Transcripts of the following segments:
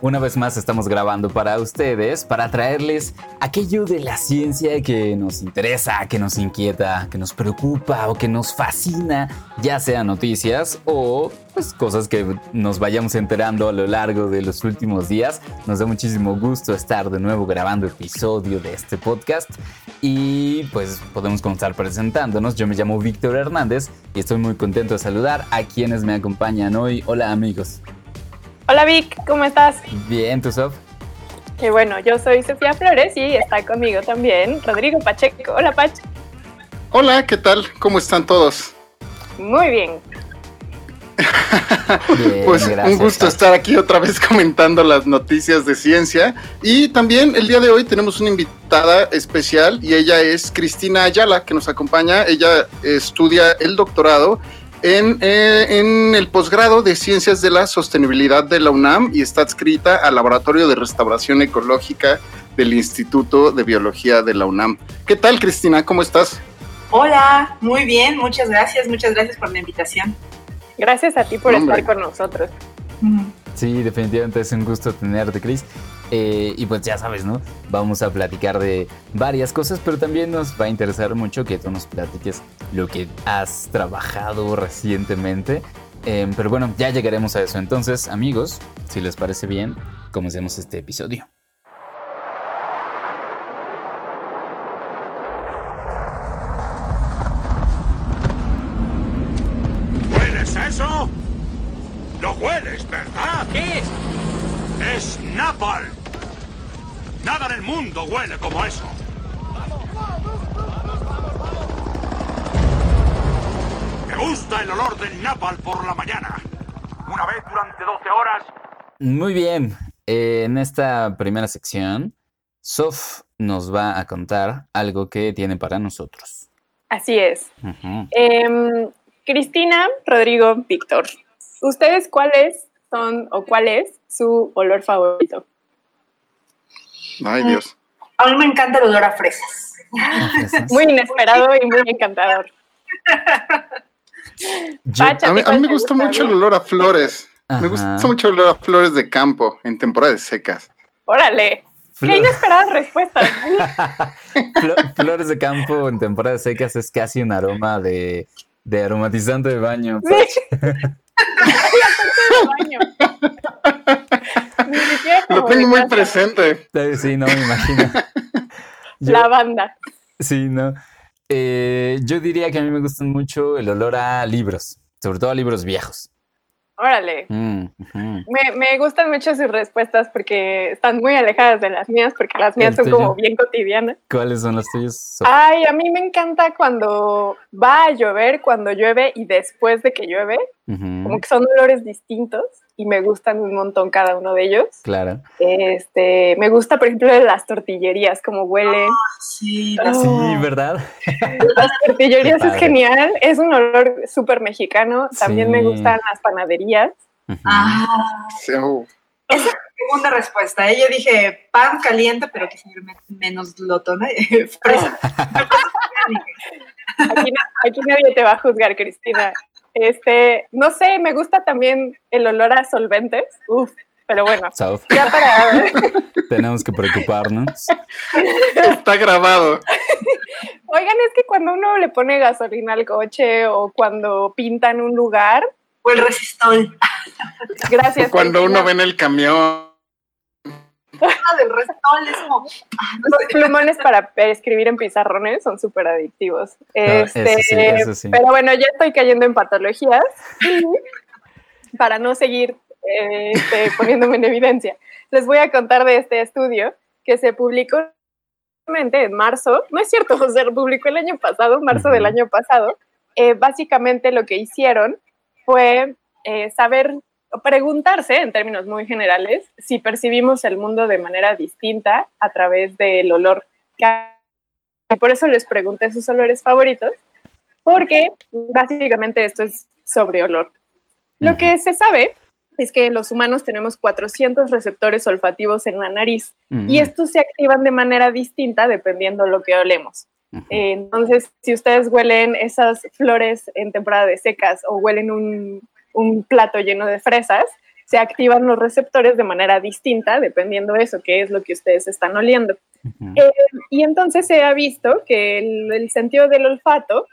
Una vez más estamos grabando para ustedes para traerles aquello de la ciencia que nos interesa, que nos inquieta, que nos preocupa o que nos fascina, ya sea noticias o pues, cosas que nos vayamos enterando a lo largo de los últimos días. Nos da muchísimo gusto estar de nuevo grabando episodio de este podcast y pues podemos comenzar presentándonos. Yo me llamo Víctor Hernández y estoy muy contento de saludar a quienes me acompañan hoy. Hola amigos. Hola Vic, ¿cómo estás? Bien, ¿tú Sof? Qué bueno, yo soy Sofía Flores y está conmigo también Rodrigo Pacheco. Hola Pach. Hola, ¿qué tal? ¿Cómo están todos? Muy bien. bien pues un gusto estar aquí otra vez comentando las noticias de ciencia. Y también el día de hoy tenemos una invitada especial y ella es Cristina Ayala, que nos acompaña. Ella estudia el doctorado eh, en, el posgrado de Ciencias de la Sostenibilidad de la UNAM y está adscrita al Laboratorio de Restauración Ecológica del Instituto de Biología de la UNAM. ¿Qué tal, Cristina? ¿Cómo estás? Hola, muy bien, muchas gracias, muchas gracias por la invitación. Gracias a ti por estar con nosotros. Sí, definitivamente es un gusto tenerte, Cris. Eh, y pues ya sabes, ¿no? Vamos a platicar de varias cosas, pero también nos va a interesar mucho que tú nos platiques lo que has trabajado recientemente. Em, pero bueno, ya llegaremos a eso. Entonces, amigos, si les parece bien, comencemos este episodio. ¿Hueles eso? ¿Lo hueles, verdad? ¿Qué es? Es napalm. Nada en el mundo huele como eso. Me gusta el olor del napal por la mañana. Una vez durante 12 horas. Muy bien. en esta primera sección, Sof nos va a contar algo que tiene para nosotros. Así es. Em, Cristina, Rodrigo, Víctor. ¿Ustedes cuáles son o cuál es su olor favorito? Ay, Dios. A mí me encanta el olor a fresas. muy inesperado y muy encantador. a, mí, me gusta mucho el olor a flores. Me gusta mucho el olor a flores de campo en temporadas secas. Órale. Qué inesperadas respuestas. flores de campo en temporadas secas es casi un aroma de, de aromatizante de baño. Sí. de baño. Lo tengo muy presente. Sí, no me imagino. La banda. Sí, no. Eh, yo diría que a mí me gustan mucho el olor a libros, sobre todo a libros viejos. Órale. Mm, me, me, gustan mucho sus respuestas porque están muy alejadas de las mías, porque las mías son como bien cotidianas. ¿Cuáles son las tuyas? Ay, a mí me encanta cuando va a llover, cuando llueve y después de que llueve. Como que son olores distintos y me gustan un montón cada uno de ellos. Claro. Este, me gusta, por ejemplo, las tortillerías, como huelen. Ah, sí, sí, ¿verdad? Las tortillerías es genial, es un olor súper mexicano. También me gustan las panaderías. Ah, sí. Esa es la segunda respuesta. ¿eh? Yo dije pan caliente, pero que sea menos glotona. aquí, aquí nadie te va a juzgar, Cristina. Este, no sé, me gusta también el olor a solventes. Uf, pero bueno. Ya para. Tenemos que preocuparnos. Está grabado. Oigan, es que cuando uno le pone gasolina al coche o cuando pintan un lugar. O el resistol. Gracias. cuando uno ve en el camión del ah, Los plumones para escribir en pizarrones son súper adictivos. Este, pero bueno, ya estoy cayendo en patologías para no seguir este, poniéndome en evidencia. Les voy a contar de este estudio que se publicó en marzo, no es cierto, se publicó el año pasado, marzo del año pasado. Eh, básicamente lo que hicieron fue eh, saber preguntarse, en términos muy generales, si percibimos el mundo de manera distinta a través del olor. Y por eso les pregunté sus olores favoritos. porque básicamente esto es sobre olor. Lo que se sabe es que los humanos tenemos 400 receptores olfativos en la nariz y estos se activan de manera distinta dependiendo lo que olemos. entonces, si ustedes huelen esas flores en temporada de secas o huelen un, un plato lleno de fresas, se activan los receptores de manera distinta dependiendo de eso, que es lo que ustedes están oliendo. Eh, y entonces se ha visto que el, sentido del olfato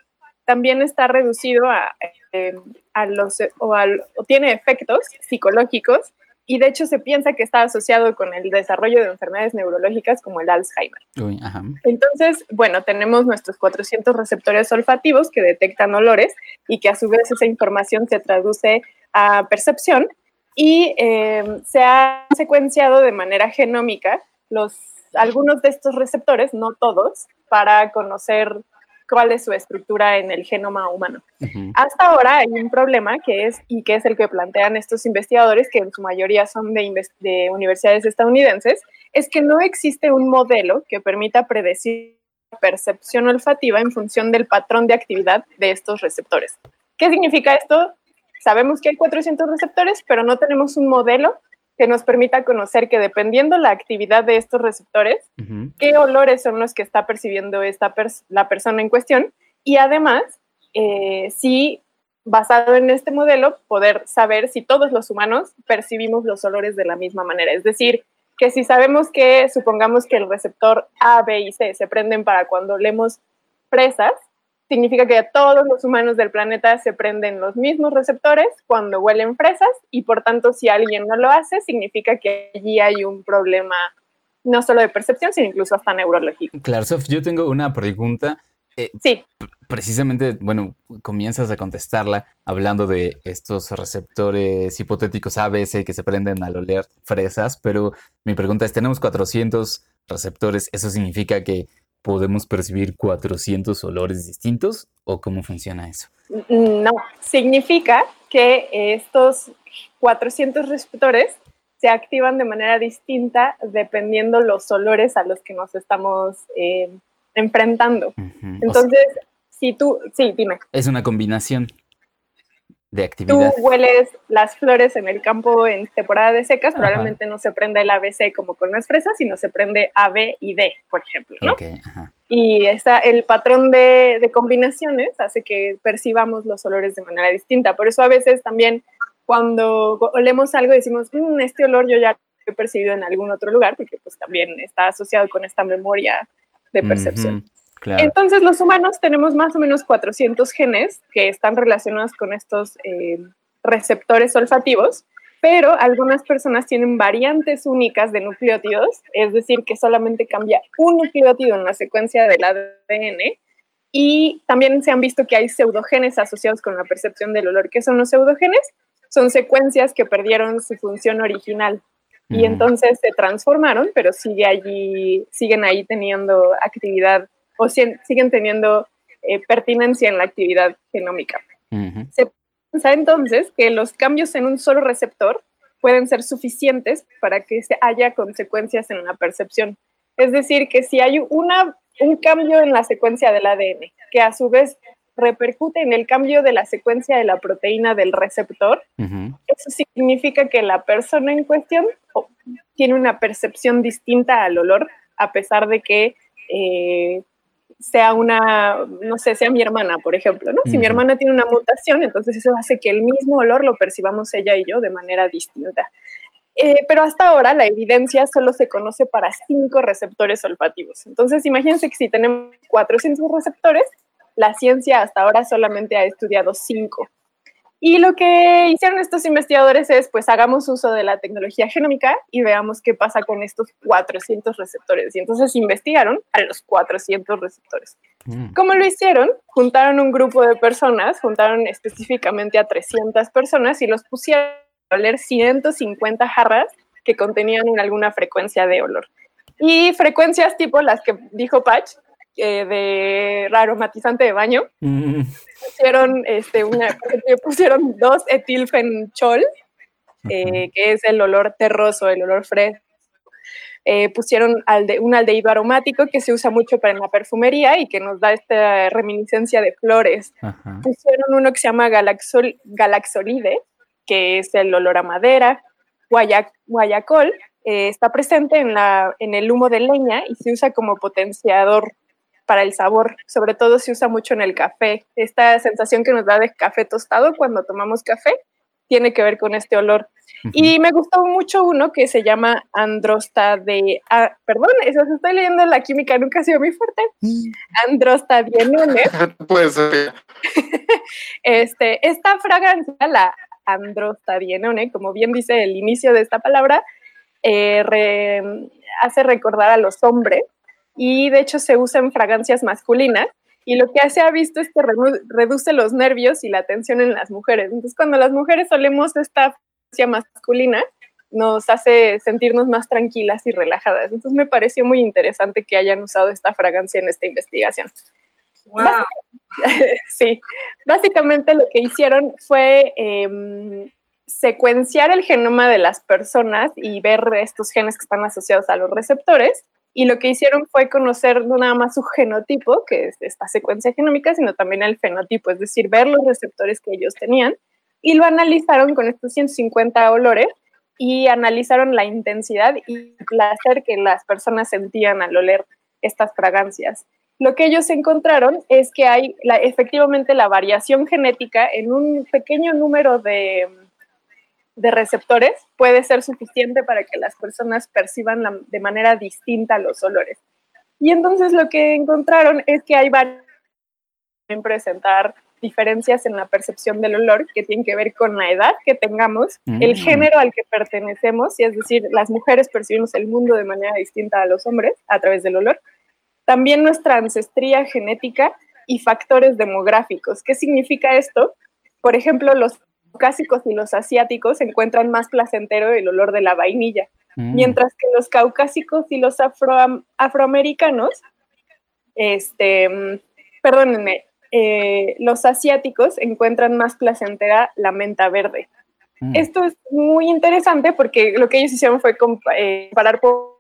también está reducido a, eh, a los, o, o, tiene efectos psicológicos y de hecho se piensa que está asociado con el desarrollo de enfermedades neurológicas como el Alzheimer. Entonces, bueno, tenemos nuestros 400 receptores olfativos que detectan olores y que a su vez esa información se traduce a percepción y em, se ha secuenciado de manera genómica los, algunos de estos receptores, no todos, para conocer cuál es su estructura en el genoma humano. Hasta ahora hay un problema que es, y que es el que plantean estos investigadores, que en su mayoría son de, de universidades estadounidenses, es que no existe un modelo que permita predecir la percepción olfativa en función del patrón de actividad de estos receptores. ¿Qué significa esto? Sabemos que hay 400 receptores, pero no tenemos un modelo que nos permita conocer que dependiendo la actividad de estos receptores, qué olores son los que está percibiendo esta la persona en cuestión y además, eh, si basado en este modelo, poder saber si todos los humanos percibimos los olores de la misma manera. Es decir, que si sabemos que, supongamos que el receptor A, B y C se prenden para cuando leemos fresas, significa que todos los humanos del planeta se prenden los mismos receptores cuando huelen fresas y por tanto si alguien no lo hace, significa que allí hay un problema no solo de percepción, sino incluso hasta neurológico. Claro, Sof, yo tengo una pregunta. Eh, sí. Precisamente, bueno, comienzas a contestarla hablando de estos receptores hipotéticos ABC que se prenden al oler fresas, pero mi pregunta es, tenemos 400 receptores, ¿eso significa que podemos percibir 400 olores distintos o cómo funciona eso? No, significa que estos 400 receptores se activan de manera distinta dependiendo los olores a los que nos estamos eh, enfrentando. Entonces, si tú, sí, dime. Es una combinación de actividad. Tú hueles las flores en el campo en temporada de secas, probablemente no se prenda el ABC como con las fresas, sino se prende A, B y D, por ejemplo, ¿no? Y está, el patrón de, de, combinaciones hace que percibamos los olores de manera distinta. Por eso a veces también cuando olemos algo decimos, mm, este olor yo ya lo he percibido en algún otro lugar, porque pues también está asociado con esta memoria de percepción. Entonces, los humanos tenemos más o menos 400 genes que están relacionados con estos eh, receptores olfativos, pero algunas personas tienen variantes únicas de nucleótidos, es decir, que solamente cambia un nucleótido en la secuencia del ADN. Y también se han visto que hay pseudogenes asociados con la percepción del olor. ¿Qué son los pseudogenes? Son secuencias que perdieron su función original y entonces se transformaron, pero sigue allí, siguen ahí teniendo actividad o siguen teniendo eh, pertinencia en la actividad genómica. Se piensa entonces que los cambios en un solo receptor pueden ser suficientes para que haya consecuencias en la percepción. Es decir, que si hay una, un cambio en la secuencia del ADN, que a su vez repercute en el cambio de la secuencia de la proteína del receptor, eso significa que la persona en cuestión tiene una percepción distinta al olor, a pesar de que eh, sea una, no sé, sea mi hermana, por ejemplo, ¿no? Si mi hermana tiene una mutación, entonces eso hace que el mismo olor lo percibamos ella y yo de manera distinta. Eh, pero hasta ahora la evidencia solo se conoce para cinco receptores olfativos. Entonces, imagínense que si tenemos 400 receptores, la ciencia hasta ahora solamente ha estudiado cinco. Y lo que hicieron estos investigadores es, pues hagamos uso de la tecnología genómica y veamos qué pasa con estos 400 receptores. Y entonces investigaron a los 400 receptores. Mm. ¿Cómo lo hicieron? Juntaron un grupo de personas, juntaron específicamente a 300 personas y los pusieron a oler 150 jarras que contenían alguna frecuencia de olor. Y frecuencias tipo las que dijo Patch, eh, de aromatizante de baño. Mm. Pusieron, este, una, pusieron dos etilfenchol, eh, que es el olor terroso, el olor fresco. eh, pusieron un aldehído aromático que se usa mucho para la perfumería y que nos da esta reminiscencia de flores. Pusieron uno que se llama galaxol, galaxolide, que es el olor a madera. guayacol eh, está presente en, la, en el humo de leña y se usa como potenciador para el sabor. Sobre todo se usa mucho en el café. Esta sensación que nos da de café tostado cuando tomamos café tiene que ver con este olor. Y me gustó mucho uno que se llama Androstade, ah, perdón, eso estoy leyendo la química, nunca ha sido muy fuerte. Mm. Androstadienone. Puede ser. este, esta fragancia, la Androstadienone, como bien dice el inicio de esta palabra, eh, hace recordar a los hombres y de hecho se usa en fragancias masculinas y lo que se ha visto es que reduce los nervios y la tensión en las mujeres. Entonces, cuando las mujeres solemos esta fragancia masculina, nos hace sentirnos más tranquilas y relajadas. Entonces, me pareció muy interesante que hayan usado esta fragancia en esta investigación. Wow. sí, básicamente lo que hicieron fue em, secuenciar el genoma de las personas y ver estos genes que están asociados a los receptores y lo que hicieron fue conocer no nada más su genotipo, que es esta secuencia genómica, sino también el fenotipo, es decir, ver los receptores que ellos tenían. Y lo analizaron con estos 150 olores y analizaron la intensidad y placer que las personas sentían al oler estas fragancias. Lo que ellos encontraron es que hay efectivamente la variación genética en un pequeño número de, de receptores puede ser suficiente para que las personas perciban de manera distinta los olores. Y entonces lo que encontraron es que hay varios en presentar diferencias en la percepción del olor que tienen que ver con la edad que tengamos, el mm. género al que pertenecemos, y es decir, las mujeres percibimos el mundo de manera distinta a los hombres a través del olor, también nuestra ancestría genética y factores demográficos. ¿Qué significa esto? Por ejemplo, los caucásicos y los asiáticos encuentran más placentero el olor de la vainilla, mm. mientras que los caucásicos y los afroamericanos, este, perdónenme, eh, los asiáticos encuentran más placentera la menta verde. Mm. Esto es muy interesante porque lo que ellos hicieron fue eh, comparar por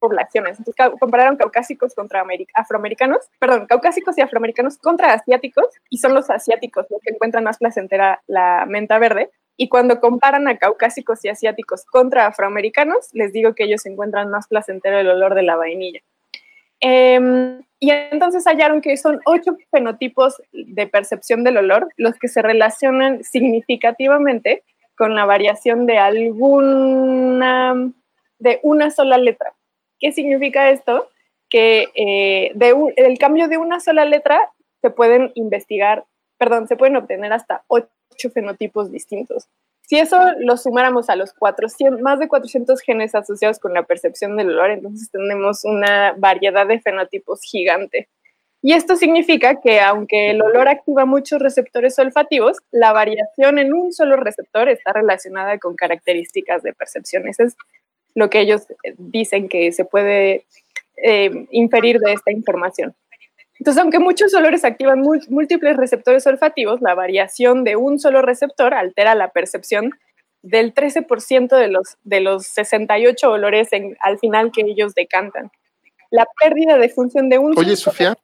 poblaciones. Entonces compararon caucásicos contra afroamericanos, perdón, caucásicos y afroamericanos contra asiáticos, y son los asiáticos los que encuentran más placentera la menta verde. Y cuando comparan a caucásicos y asiáticos contra afroamericanos, les digo que ellos encuentran más placentero el olor de la vainilla. Em, y entonces hallaron que son ocho fenotipos de percepción del olor los que se relacionan significativamente con la variación de alguna, de una sola letra. ¿Qué significa esto? Que eh, de el cambio de una sola letra se pueden investigar, perdón, se pueden obtener hasta ocho fenotipos distintos. Si eso lo sumáramos a los 400, más de 400 genes asociados con la percepción del olor, entonces tenemos una variedad de fenotipos gigante. Y esto significa que aunque el olor activa muchos receptores olfativos, la variación en un solo receptor está relacionada con características de percepción. Esa es lo que ellos eh, dicen que se puede eh, inferir de esta información. Entonces, aunque muchos olores activan múltiples receptores olfativos, la variación de un solo receptor altera la percepción del 13% de los, de los 68 olores al final que ellos decantan. La pérdida de función de un... Oye, Sofía.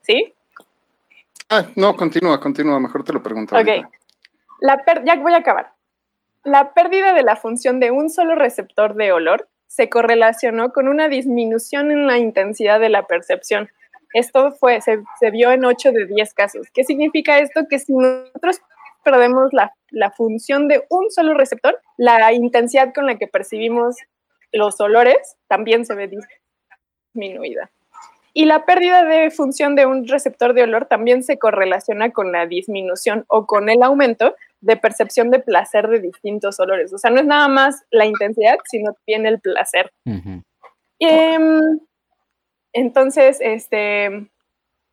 ¿Sí? Ah, no, continúa, continúa, mejor te lo pregunto. Ok. La ya voy a acabar. La pérdida de la función de un solo receptor de olor se correlacionó con una disminución en la intensidad de la percepción. Esto fue, se, vio en 8 de 10 casos. ¿Qué significa esto? Que si nosotros perdemos la, la función de un solo receptor, la intensidad con la que percibimos los olores también se ve disminuida. Y la pérdida de función de un receptor de olor también se correlaciona con la disminución o con el aumento de percepción de placer de distintos olores. O sea, no es nada más la intensidad, sino también el placer. Em, entonces, este,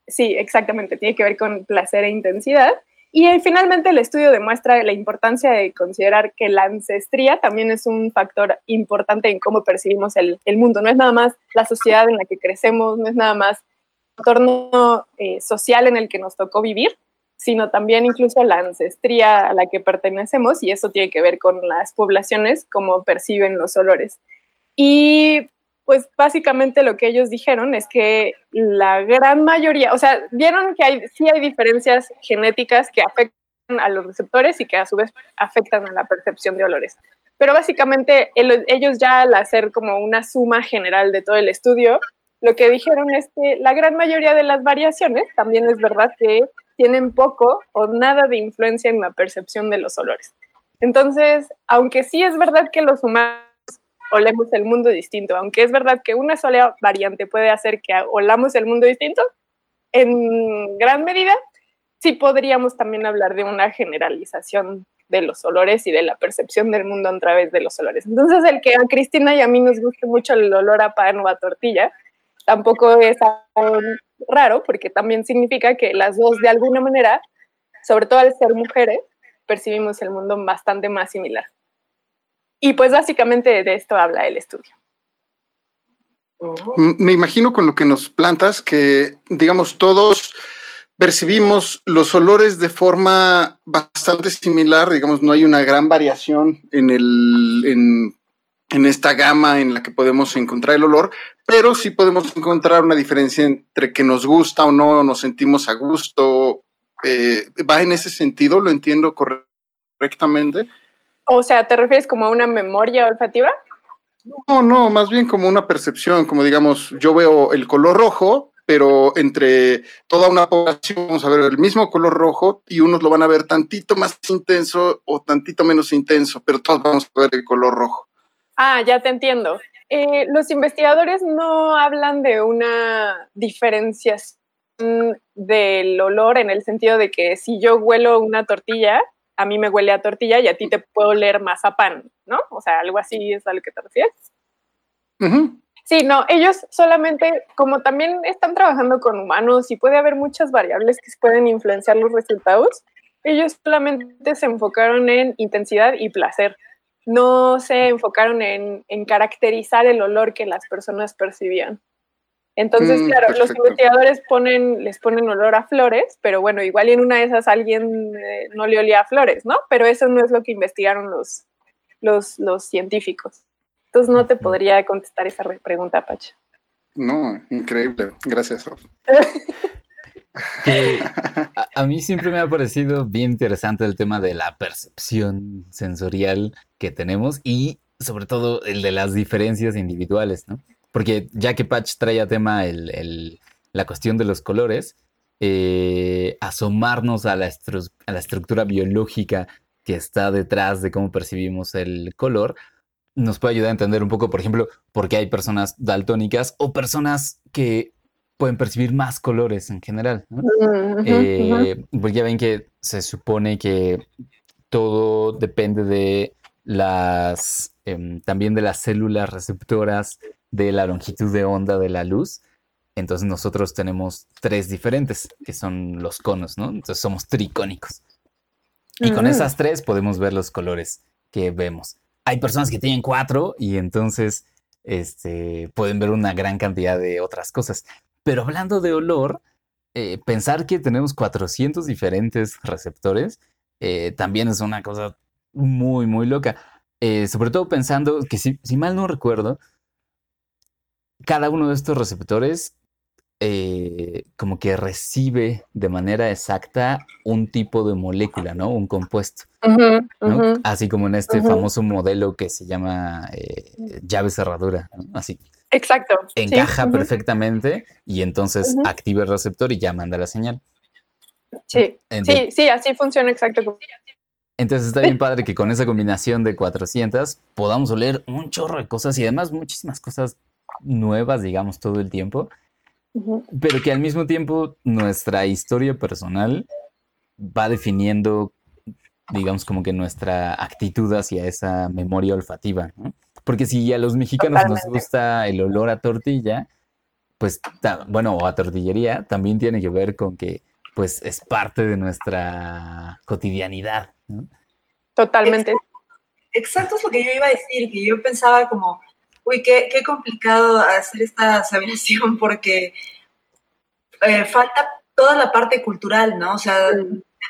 sí, exactamente, tiene que ver con placer e intensidad. Y eh, finalmente el estudio demuestra la importancia de considerar que la ancestría también es un factor importante en cómo percibimos el, mundo. No es nada más la sociedad en la que crecemos, no es nada más el entorno eh, social en el que nos tocó vivir, sino también incluso la ancestría a la que pertenecemos y eso tiene que ver con las poblaciones, cómo perciben los olores. Y pues básicamente lo que ellos dijeron es que la gran mayoría, o sea, vieron que hay, sí hay diferencias genéticas que afectan a los receptores y que a su vez afectan a la percepción de olores. Pero básicamente ellos ya al hacer como una suma general de todo el estudio, lo que dijeron es que la gran mayoría de las variaciones también es verdad que tienen poco o nada de influencia en la percepción de los olores. Entonces, aunque sí es verdad que los humanos olemos el mundo distinto, aunque es verdad que una sola variante puede hacer que olamos el mundo distinto, en gran medida sí podríamos también hablar de una generalización de los olores y de la percepción del mundo a través de los olores. Entonces, el que a Cristina y a mí nos guste mucho el olor a pan o a tortilla, tampoco es raro, porque también significa que las dos, de alguna manera, sobre todo al ser mujeres, percibimos el mundo bastante más similar. Y pues básicamente de esto habla el estudio. Me imagino con lo que nos plantas que, digamos, todos percibimos los olores de forma bastante similar, digamos, no hay una gran variación en, el, en, esta gama en la que podemos encontrar el olor, pero sí podemos encontrar una diferencia entre que nos gusta o no, nos sentimos a gusto. Eh, ¿Va en ese sentido? ¿Lo entiendo correctamente? O sea, ¿te refieres como a una memoria olfativa? No, no, más bien como una percepción, como digamos, yo veo el color rojo pero entre toda una población vamos a ver el mismo color rojo y unos lo van a ver tantito más intenso o tantito menos intenso, pero todos vamos a ver el color rojo. Ah, ya te entiendo. Eh, los investigadores no hablan de una diferenciación del olor en el sentido de que si yo huelo una tortilla, a mí me huele a tortilla y a ti te puedo oler más a pan, ¿no? O sea, algo así es a lo que te refieres. Sí, no, ellos solamente, como también están trabajando con humanos y puede haber muchas variables que pueden influenciar los resultados, ellos solamente se enfocaron en intensidad y placer. No se enfocaron en, caracterizar el olor que las personas percibían. Entonces, mm, claro, los investigadores ponen, les ponen olor a flores, pero bueno, igual en una de esas alguien eh, no le olía a flores, ¿no? Pero eso no es lo que investigaron los, los, los científicos. Entonces no te podría contestar esa pregunta, Pacha. No, increíble. Gracias. a, mí siempre me ha parecido bien interesante el tema de la percepción sensorial que tenemos y sobre todo el de las diferencias individuales, ¿no? Porque ya que Patch trae a tema la cuestión de los colores, eh, asomarnos a la, a la estructura biológica que está detrás de cómo percibimos el color, nos puede ayudar a entender un poco, por ejemplo, por qué hay personas daltónicas o personas que pueden percibir más colores en general. Eh, porque ya ven que se supone que todo depende de las, em, también de las células receptoras de la longitud de onda de la luz. Entonces nosotros tenemos tres diferentes, que son los conos, ¿no? Entonces somos tricónicos. Y con esas tres podemos ver los colores que vemos hay personas que tienen cuatro y entonces este, pueden ver una gran cantidad de otras cosas. Pero hablando de olor, eh, pensar que tenemos 400 diferentes receptores eh, también es una cosa muy, muy loca. Eh, sobre todo pensando que si, si, mal no recuerdo, cada uno de estos receptores como que recibe de manera exacta un tipo de molécula, ¿no? Un compuesto. Así como en este famoso modelo que se llama llave cerradura, así. Exacto. Encaja perfectamente y entonces activa el receptor y ya manda la señal. Sí, sí, sí, así funciona exacto. Entonces está bien padre que con esa combinación de 400 podamos oler un chorro de cosas y además muchísimas cosas nuevas, digamos, todo el tiempo, pero que al mismo tiempo nuestra historia personal va definiendo digamos, como que nuestra actitud hacia esa memoria olfativa, ¿no? Porque si a los mexicanos nos gusta el olor a tortilla, pues, bueno, o a tortillería, también tiene que ver con que, pues, es parte de nuestra cotidianidad, ¿no? Totalmente. Exacto es lo que yo iba a decir, que yo pensaba como, uy, qué, qué complicado hacer esta aseveración porque eh, falta toda la parte cultural, ¿no? O sea,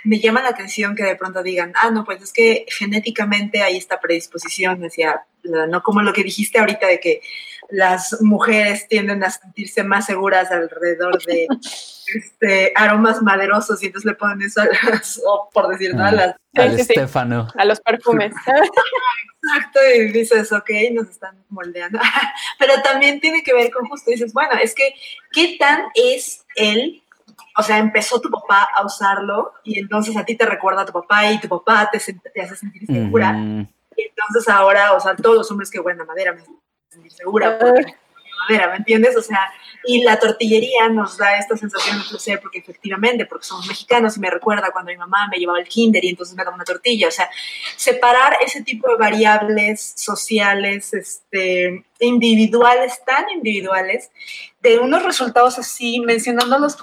me llama la atención que de pronto digan, ah, no, pues es que genéticamente hay esta predisposición hacia, no como lo que dijiste ahorita de que las mujeres tienden a sentirse más seguras alrededor de este, aromas maderosos y entonces le ponen eso a las, por decir, ¿no? a las... Al Estefano. A los perfumes. Exacto, y dices, ok, nos están moldeando. Pero también tiene que ver con justo, dices, bueno, es que, ¿qué tan es él? O sea, empezó tu papá a usarlo y entonces a ti te recuerda a tu papá y tu papá te, te hace sentir segura. Y entonces ahora, o sea, todos los hombres que huelen a madera me hacen sentir segura. Porque madera, ¿me entiendes? O sea, y la tortillería nos da esta sensación de placer porque efectivamente, porque somos mexicanos y me recuerda cuando mi mamá me llevaba al kinder y entonces me daba una tortilla. O sea, separar ese tipo de variables sociales, este, individuales, tan individuales, de unos resultados así, mencionando los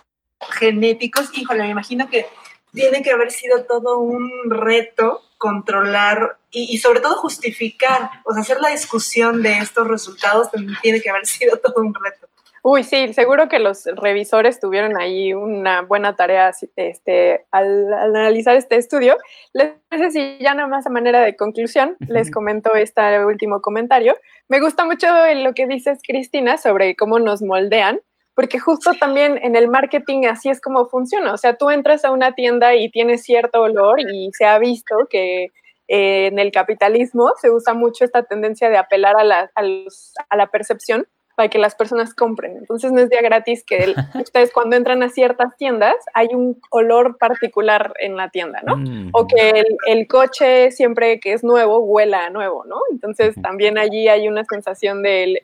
genéticos, híjole, me imagino que tiene que haber sido todo un reto controlar y, sobre todo justificar, o sea, hacer la discusión de estos resultados también tiene que haber sido todo un reto. Uy, sí, seguro que los revisores tuvieron ahí una buena tarea este, al, analizar este estudio. Les sé si ya nada más a manera de conclusión, les comento este último comentario. Me gusta mucho lo que dices, Cristina, sobre cómo nos moldean porque justo también en el marketing así es como funciona. O sea, tú entras a una tienda y tienes cierto olor y se ha visto que eh, en el capitalismo se usa mucho esta tendencia de apelar a la, a, la percepción para que las personas compren. Entonces no es día gratis que ustedes cuando entran a ciertas tiendas hay un olor particular en la tienda, ¿no? O que el, el, coche siempre que es nuevo huela a nuevo, ¿no? Entonces también allí hay una sensación del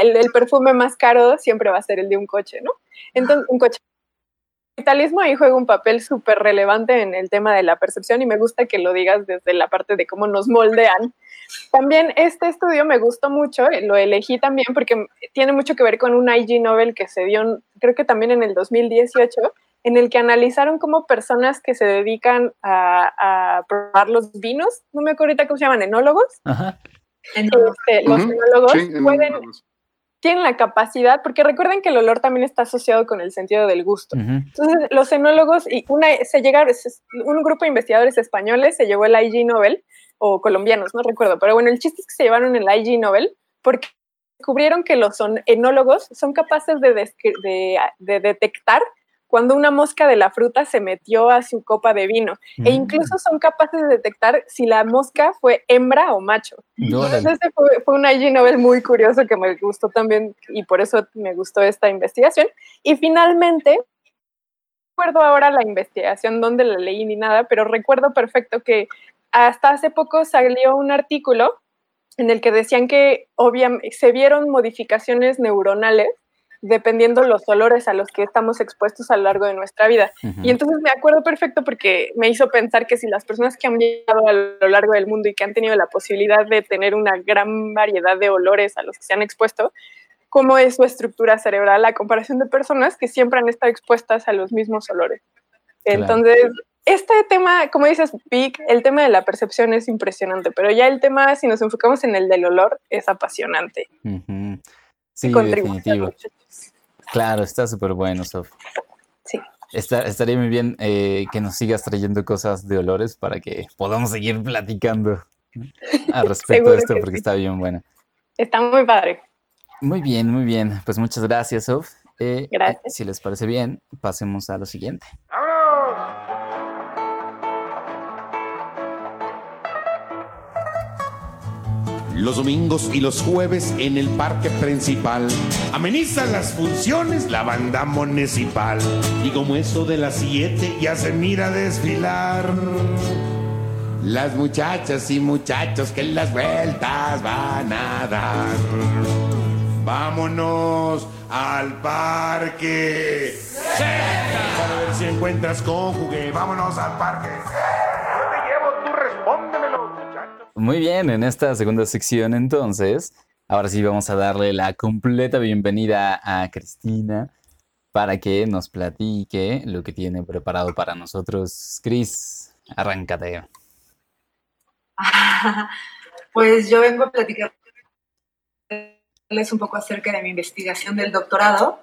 el, perfume más caro siempre va a ser el de un coche, ¿no? Entonces, un coche. El capitalismo ahí juega un papel súper relevante en el tema de la percepción y me gusta que lo digas desde la parte de cómo nos moldean. También este estudio me gustó mucho, lo elegí también porque tiene mucho que ver con un IG Nobel que se dio, creo que también en el 2018, en el que analizaron cómo personas que se dedican a, probar los vinos, no me acuerdo ahorita cómo se llaman, enólogos, este, los enólogos pueden, tienen la capacidad, porque recuerden que el olor también está asociado con el sentido del gusto. Entonces, los enólogos y una se llegaron, un grupo de investigadores españoles se llevó el IG Nobel, o colombianos, no recuerdo, pero bueno, el chiste es que se llevaron el IG Nobel porque descubrieron que los enólogos son capaces de, de detectar cuando una mosca de la fruta se metió a su copa de vino. E mm. incluso son capaces de detectar si la mosca fue hembra o macho. Entonces fue, fue una IG Nobel muy curioso que me gustó también y por eso me gustó esta investigación. Y finalmente, recuerdo ahora la investigación donde la leí ni nada, pero recuerdo perfecto que hasta hace poco salió un artículo en el que decían que obviamente se vieron modificaciones neuronales dependiendo los olores a los que estamos expuestos a lo largo de nuestra vida. Y entonces me acuerdo perfecto porque me hizo pensar que si las personas que han llegado a lo largo del mundo y que han tenido la posibilidad de tener una gran variedad de olores a los que se han expuesto, cómo es su estructura cerebral a comparación de personas que siempre han estado expuestas a los mismos olores. Entonces, este tema, como dices, Vic, el tema de la percepción es impresionante, pero ya el tema, si nos enfocamos en el del olor, es apasionante. Sí, definitivo. Claro, está súper bueno, Sof. Sí. estaría muy bien eh, que nos sigas trayendo cosas de olores para que podamos seguir platicando al respecto de esto, porque está bien bueno. Está muy padre. Muy bien, muy bien. Pues muchas gracias, Sof. Eh, gracias. Si les parece bien, pasemos a lo siguiente. Los domingos y los jueves en el parque principal. Ameniza las funciones la banda municipal. Y como eso de las 7 ya se mira desfilar. Las muchachas y muchachos que las vueltas van a dar. Vámonos al parque. Para ver si encuentras cónyuge. Vámonos al parque. Muy bien, en esta segunda sección entonces, ahora sí vamos a darle la completa bienvenida a Cristina para que nos platique lo que tiene preparado para nosotros. Cris, arráncate. Pues yo vengo a platicar un poco acerca de mi investigación del doctorado.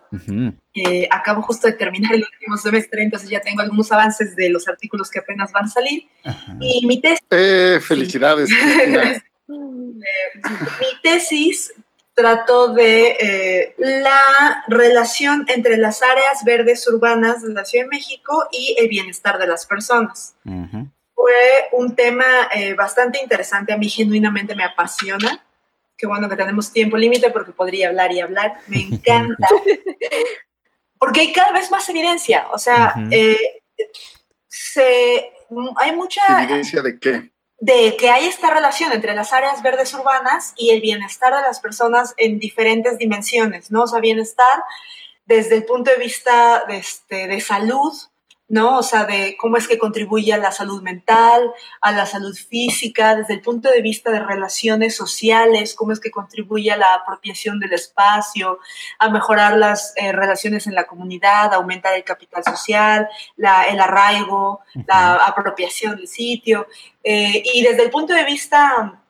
acabo justo de terminar el último semestre, entonces ya tengo algunos avances de los artículos que apenas van a salir. Y mi tesis... Eh, felicidades. mi tesis trató de eh, la relación entre las áreas verdes urbanas de la Ciudad de México y el bienestar de las personas. Fue un tema eh, bastante interesante, a mí genuinamente me apasiona. Qué bueno que tenemos tiempo límite porque podría hablar y hablar. Me encanta. porque hay cada vez más evidencia. O sea, eh, se, hay mucha... ¿Evidencia de qué? de que hay esta relación entre las áreas verdes urbanas y el bienestar de las personas en diferentes dimensiones, ¿no? O sea, bienestar desde el punto de vista de, este, de salud, ¿no? O sea, de cómo es que contribuye a la salud mental, a la salud física, desde el punto de vista de relaciones sociales, cómo es que contribuye a la apropiación del espacio, a mejorar las eh, relaciones en la comunidad, aumentar el capital social, la, el arraigo, la apropiación del sitio. Eh, y desde el punto de vista,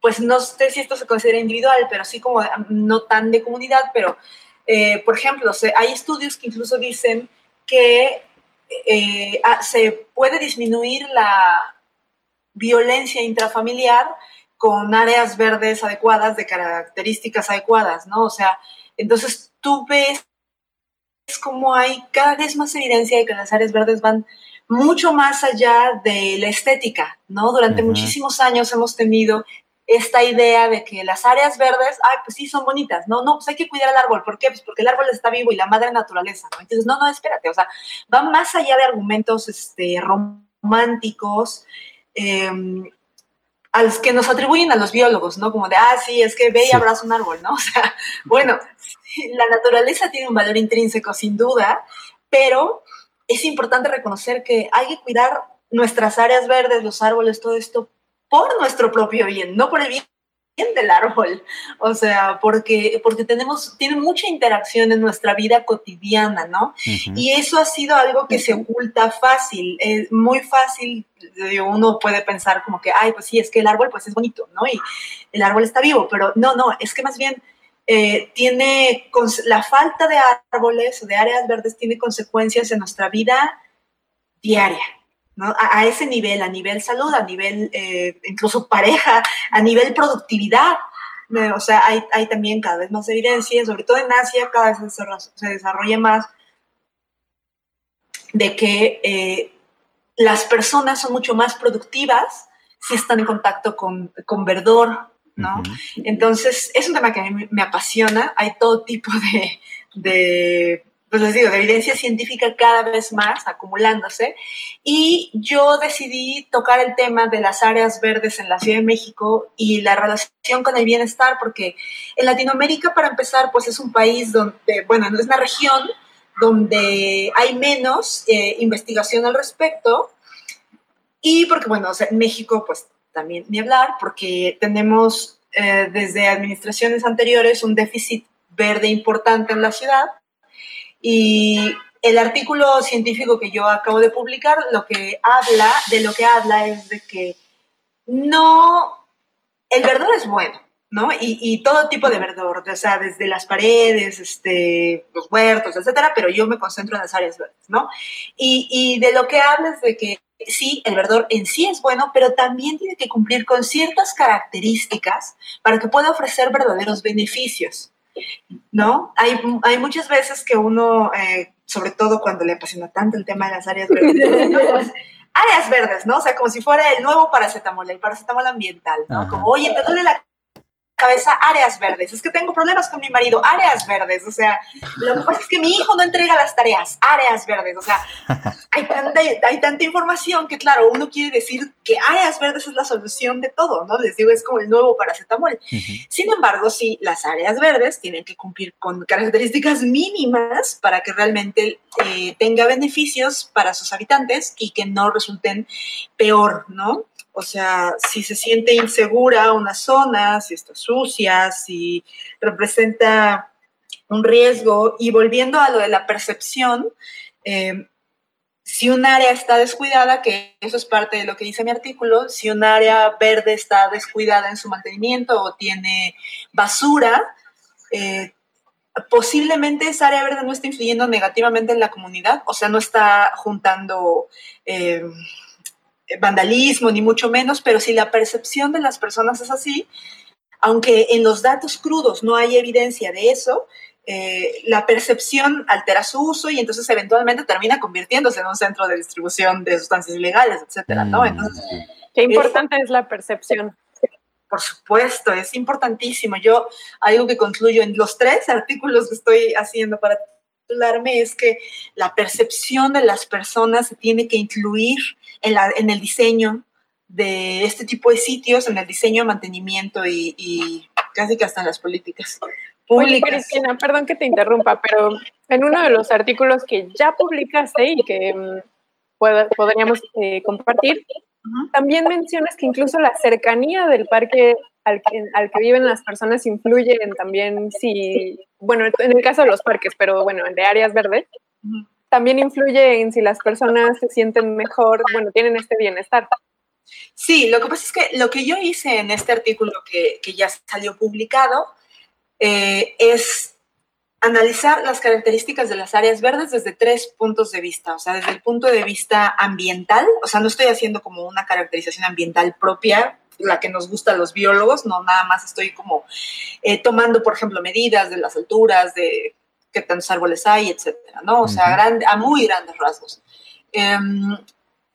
pues no sé si esto se considera individual, pero sí como no tan de comunidad, pero, eh, por ejemplo, hay estudios que incluso dicen que eh, ah, se puede disminuir la violencia intrafamiliar con áreas verdes adecuadas, de características adecuadas, ¿no? O sea, entonces tú ves como hay cada vez más evidencia de que las áreas verdes van mucho más allá de la estética, ¿no? Durante muchísimos años hemos tenido esta idea de que las áreas verdes, ay, pues sí, son bonitas. No, no, pues hay que cuidar el árbol. ¿Por qué? Pues porque el árbol está vivo y la madre naturaleza, ¿no? Entonces, no, no, espérate, o sea, va más allá de argumentos este, románticos em, a los que nos atribuyen a los biólogos, ¿no? Como de, ah, sí, es que ve y abraza un árbol, ¿no? O sea, bueno, la naturaleza tiene un valor intrínseco, sin duda, pero es importante reconocer que hay que cuidar nuestras áreas verdes, los árboles, todo esto, por nuestro propio bien, no por el bien del árbol, o sea, porque, porque tenemos, tiene mucha interacción en nuestra vida cotidiana, ¿no? Y eso ha sido algo que se oculta fácil, es muy fácil, uno puede pensar como que, ay, pues sí, es que el árbol pues es bonito, ¿no? Y el árbol está vivo, pero no, no, es que más bien eh, tiene, la falta de árboles o de áreas verdes tiene consecuencias en nuestra vida diaria, a, ese nivel, a nivel salud, a nivel eh, incluso pareja, a nivel productividad. O sea, hay, hay, también cada vez más evidencia, sobre todo en Asia, cada vez se, desarrolla más de que eh, las personas son mucho más productivas si están en contacto con, con verdor, ¿no? Entonces, es un tema que a mí me apasiona. Hay todo tipo de pues les digo, de evidencia científica cada vez más acumulándose. Y yo decidí tocar el tema de las áreas verdes en la Ciudad de México y la relación con el bienestar, porque en Latinoamérica, para empezar, pues es un país donde, bueno, no es una región donde hay menos eh, investigación al respecto. Y porque, bueno, en México, pues también ni hablar, porque tenemos eh, desde administraciones anteriores un déficit verde importante en la ciudad y el artículo científico que yo acabo de publicar, lo que habla, de lo que habla es de que no, el verdor es bueno, ¿no? Y, todo tipo de verdor, o sea, desde las paredes, este, los huertos, etcétera, pero yo me concentro en las áreas verdes, ¿no? Y, y de lo que habla es de que sí, el verdor en sí es bueno, pero también tiene que cumplir con ciertas características para que pueda ofrecer verdaderos beneficios. ¿No? Hay, hay muchas veces que uno, eh, sobre todo cuando le apasiona tanto el tema de las áreas verdes, áreas verdes, ¿no? O sea, como si fuera el nuevo paracetamol, el paracetamol ambiental, ¿no? Como, oye, te duele la cabeza áreas verdes. Es que tengo problemas con mi marido, áreas verdes. O sea, lo que pasa es que mi hijo no entrega las tareas, áreas verdes. O sea, hay tanta, hay tanta información que, claro, uno quiere decir que áreas verdes es la solución de todo, ¿no? Les digo, es como el nuevo paracetamol. Sin embargo, sí, las áreas verdes tienen que cumplir con características mínimas para que realmente eh, tenga beneficios para sus habitantes y que no resulten peor, ¿no? O sea, si se siente insegura una zona, si está sucia, si representa un riesgo. Y volviendo a lo de la percepción, eh, Si un área está descuidada, que eso es parte de lo que dice mi artículo, si un área verde está descuidada en su mantenimiento o tiene basura, eh, posiblemente esa área verde no está influyendo negativamente en la comunidad, o sea, no está juntando eh, vandalismo, ni mucho menos, pero si la percepción de las personas es así, aunque en los datos crudos no hay evidencia de eso, eh, la percepción altera su uso y entonces eventualmente termina convirtiéndose en un centro de distribución de sustancias ilegales, etcétera, ¿no? Mm. Qué importante es, la percepción. Por supuesto, es importantísimo. Yo, algo que concluyo en los tres artículos que estoy haciendo para titularme es que la percepción de las personas se tiene que incluir en, la, en el diseño de este tipo de sitios, en el diseño, mantenimiento y, y casi que hasta en las políticas. Oye, Cristina, perdón que te interrumpa, pero en uno de los artículos que ya publicaste y que mm, podríamos eh, compartir, también mencionas que incluso la cercanía del parque al que, al que viven las personas influye en también si, bueno, en el caso de los parques, pero bueno, de áreas verdes, también influye en si las personas se sienten mejor, bueno, tienen este bienestar. Sí, lo que pasa es que lo que yo hice en este artículo que, que ya salió publicado eh, es analizar las características de las áreas verdes desde tres puntos de vista, o sea, desde el punto de vista ambiental, o sea, no estoy haciendo como una caracterización ambiental propia, la que nos gusta a los biólogos, no, nada más estoy como eh, tomando, por ejemplo, medidas de las alturas, de qué tantos árboles hay, etcétera, ¿no? O sea, a muy grandes rasgos. Em,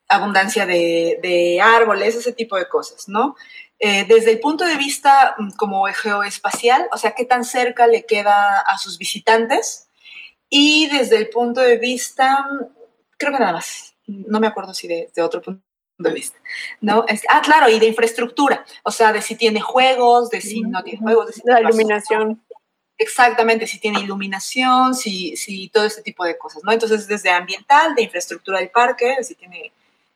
abundancia de, de, árboles, ese tipo de cosas, ¿no? Eh, desde el punto de vista mm, como geoespacial, o sea, qué tan cerca le queda a sus visitantes, y desde el punto de vista, mm, creo que nada más, no me acuerdo si de, otro punto de vista, ¿no? ah, claro, y de infraestructura, o sea, de si tiene juegos, de si no tiene juegos, de si La iluminación. Exactamente, si tiene iluminación, si, si todo este tipo de cosas, ¿no? Entonces, desde ambiental, de infraestructura del parque, si tiene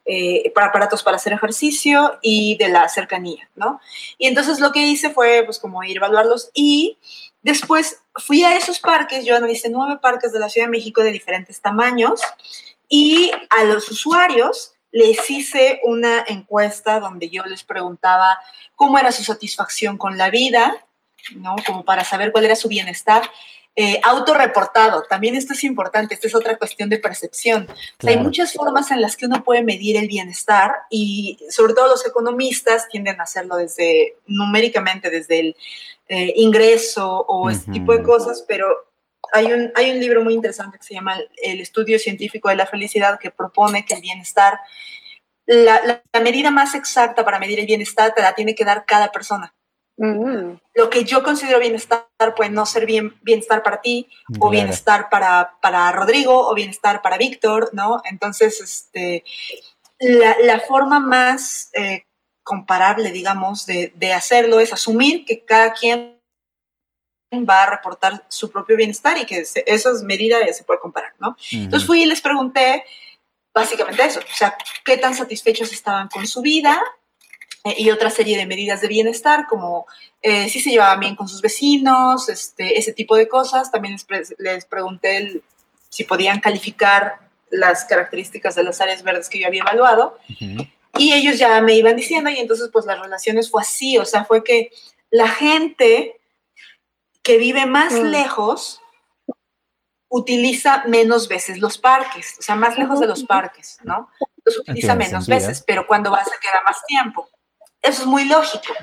eh, para aparatos para hacer ejercicio y de la cercanía, ¿no? Y entonces lo que hice fue, pues, como ir a evaluarlos y después fui a esos parques, yo analicé nueve parques de la Ciudad de México de diferentes tamaños y a los usuarios les hice una encuesta donde yo les preguntaba cómo era su satisfacción con la vida, ¿no? Como para saber cuál era su bienestar eh, autorreportado. También esto es importante, esta es otra cuestión de percepción. hay muchas formas en las que uno puede medir el bienestar y sobre todo los economistas tienden a hacerlo desde numéricamente, desde el eh, ingreso o este tipo de cosas, pero hay un, hay un libro muy interesante que se llama El estudio científico de la felicidad que propone que el bienestar, la, la medida más exacta para medir el bienestar te la tiene que dar cada persona. Lo que yo considero bienestar puede no ser bien, bienestar para ti, o bienestar para, para Rodrigo, o bienestar para Víctor, ¿no? Entonces, este, la, forma más eh, comparable, digamos, de, hacerlo es asumir que cada quien va a reportar su propio bienestar y que esas medidas se puede comparar, ¿no? Entonces fui y les pregunté básicamente eso, o sea, qué tan satisfechos estaban con su vida, y otra serie de medidas de bienestar, como eh, si se llevaban bien con sus vecinos, este, ese tipo de cosas. También les, pregunté si podían calificar las características de las áreas verdes que yo había evaluado. Y ellos ya me iban diciendo, y entonces pues las relaciones fue así, o sea, fue que la gente que vive más mm. lejos utiliza menos veces los parques, o sea, más lejos de los parques, ¿no? Los utiliza menos veces, pero cuando vas a quedar más tiempo. Eso es muy lógico.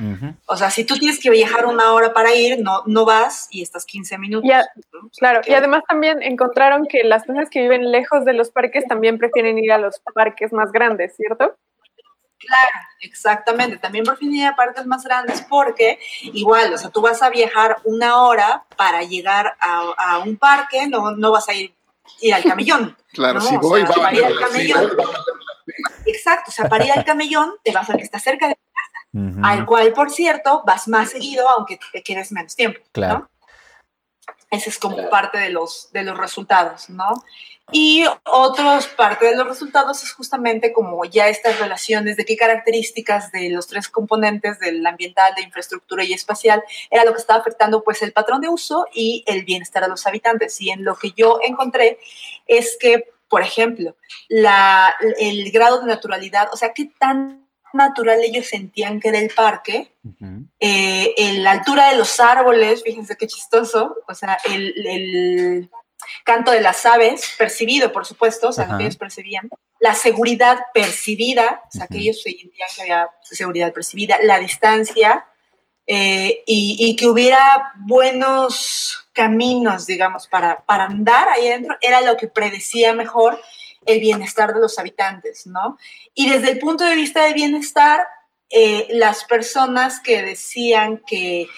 O sea, si tú tienes que viajar una hora para ir, no, no vas y estás 15 minutos. Claro, y además también encontraron que las personas que viven lejos de los parques también prefieren ir a los parques más grandes, ¿cierto? Claro, exactamente. También prefieren ir a parques más grandes porque igual, o sea, tú vas a viajar una hora para llegar a, un parque, no, no vas a ir, ir al camellón. Claro, si voy, al camellón. Exacto, o sea, para ir al camellón te vas al que está cerca de al cual, por cierto, vas más seguido aunque te quedes menos tiempo. Claro. Ese es como parte de los, de los resultados, ¿no? Y otros parte de los resultados es justamente como ya estas relaciones de qué características de los tres componentes del ambiental, de infraestructura y espacial era lo que estaba afectando pues el patrón de uso y el bienestar de los habitantes. Y en lo que yo encontré es que por ejemplo, la, el grado de naturalidad, o sea, qué tan natural ellos sentían que era el parque, eh, la altura de los árboles, fíjense qué chistoso, o sea, el, canto de las aves, percibido, por supuesto, o sea, lo que ellos percibían, la seguridad percibida, o sea, que ellos sentían que había seguridad percibida, la distancia, eh, y, que hubiera buenos caminos, digamos, para, para andar ahí adentro, era lo que predecía mejor el bienestar de los habitantes, ¿no? Y desde el punto de vista del bienestar, eh, las personas que decían que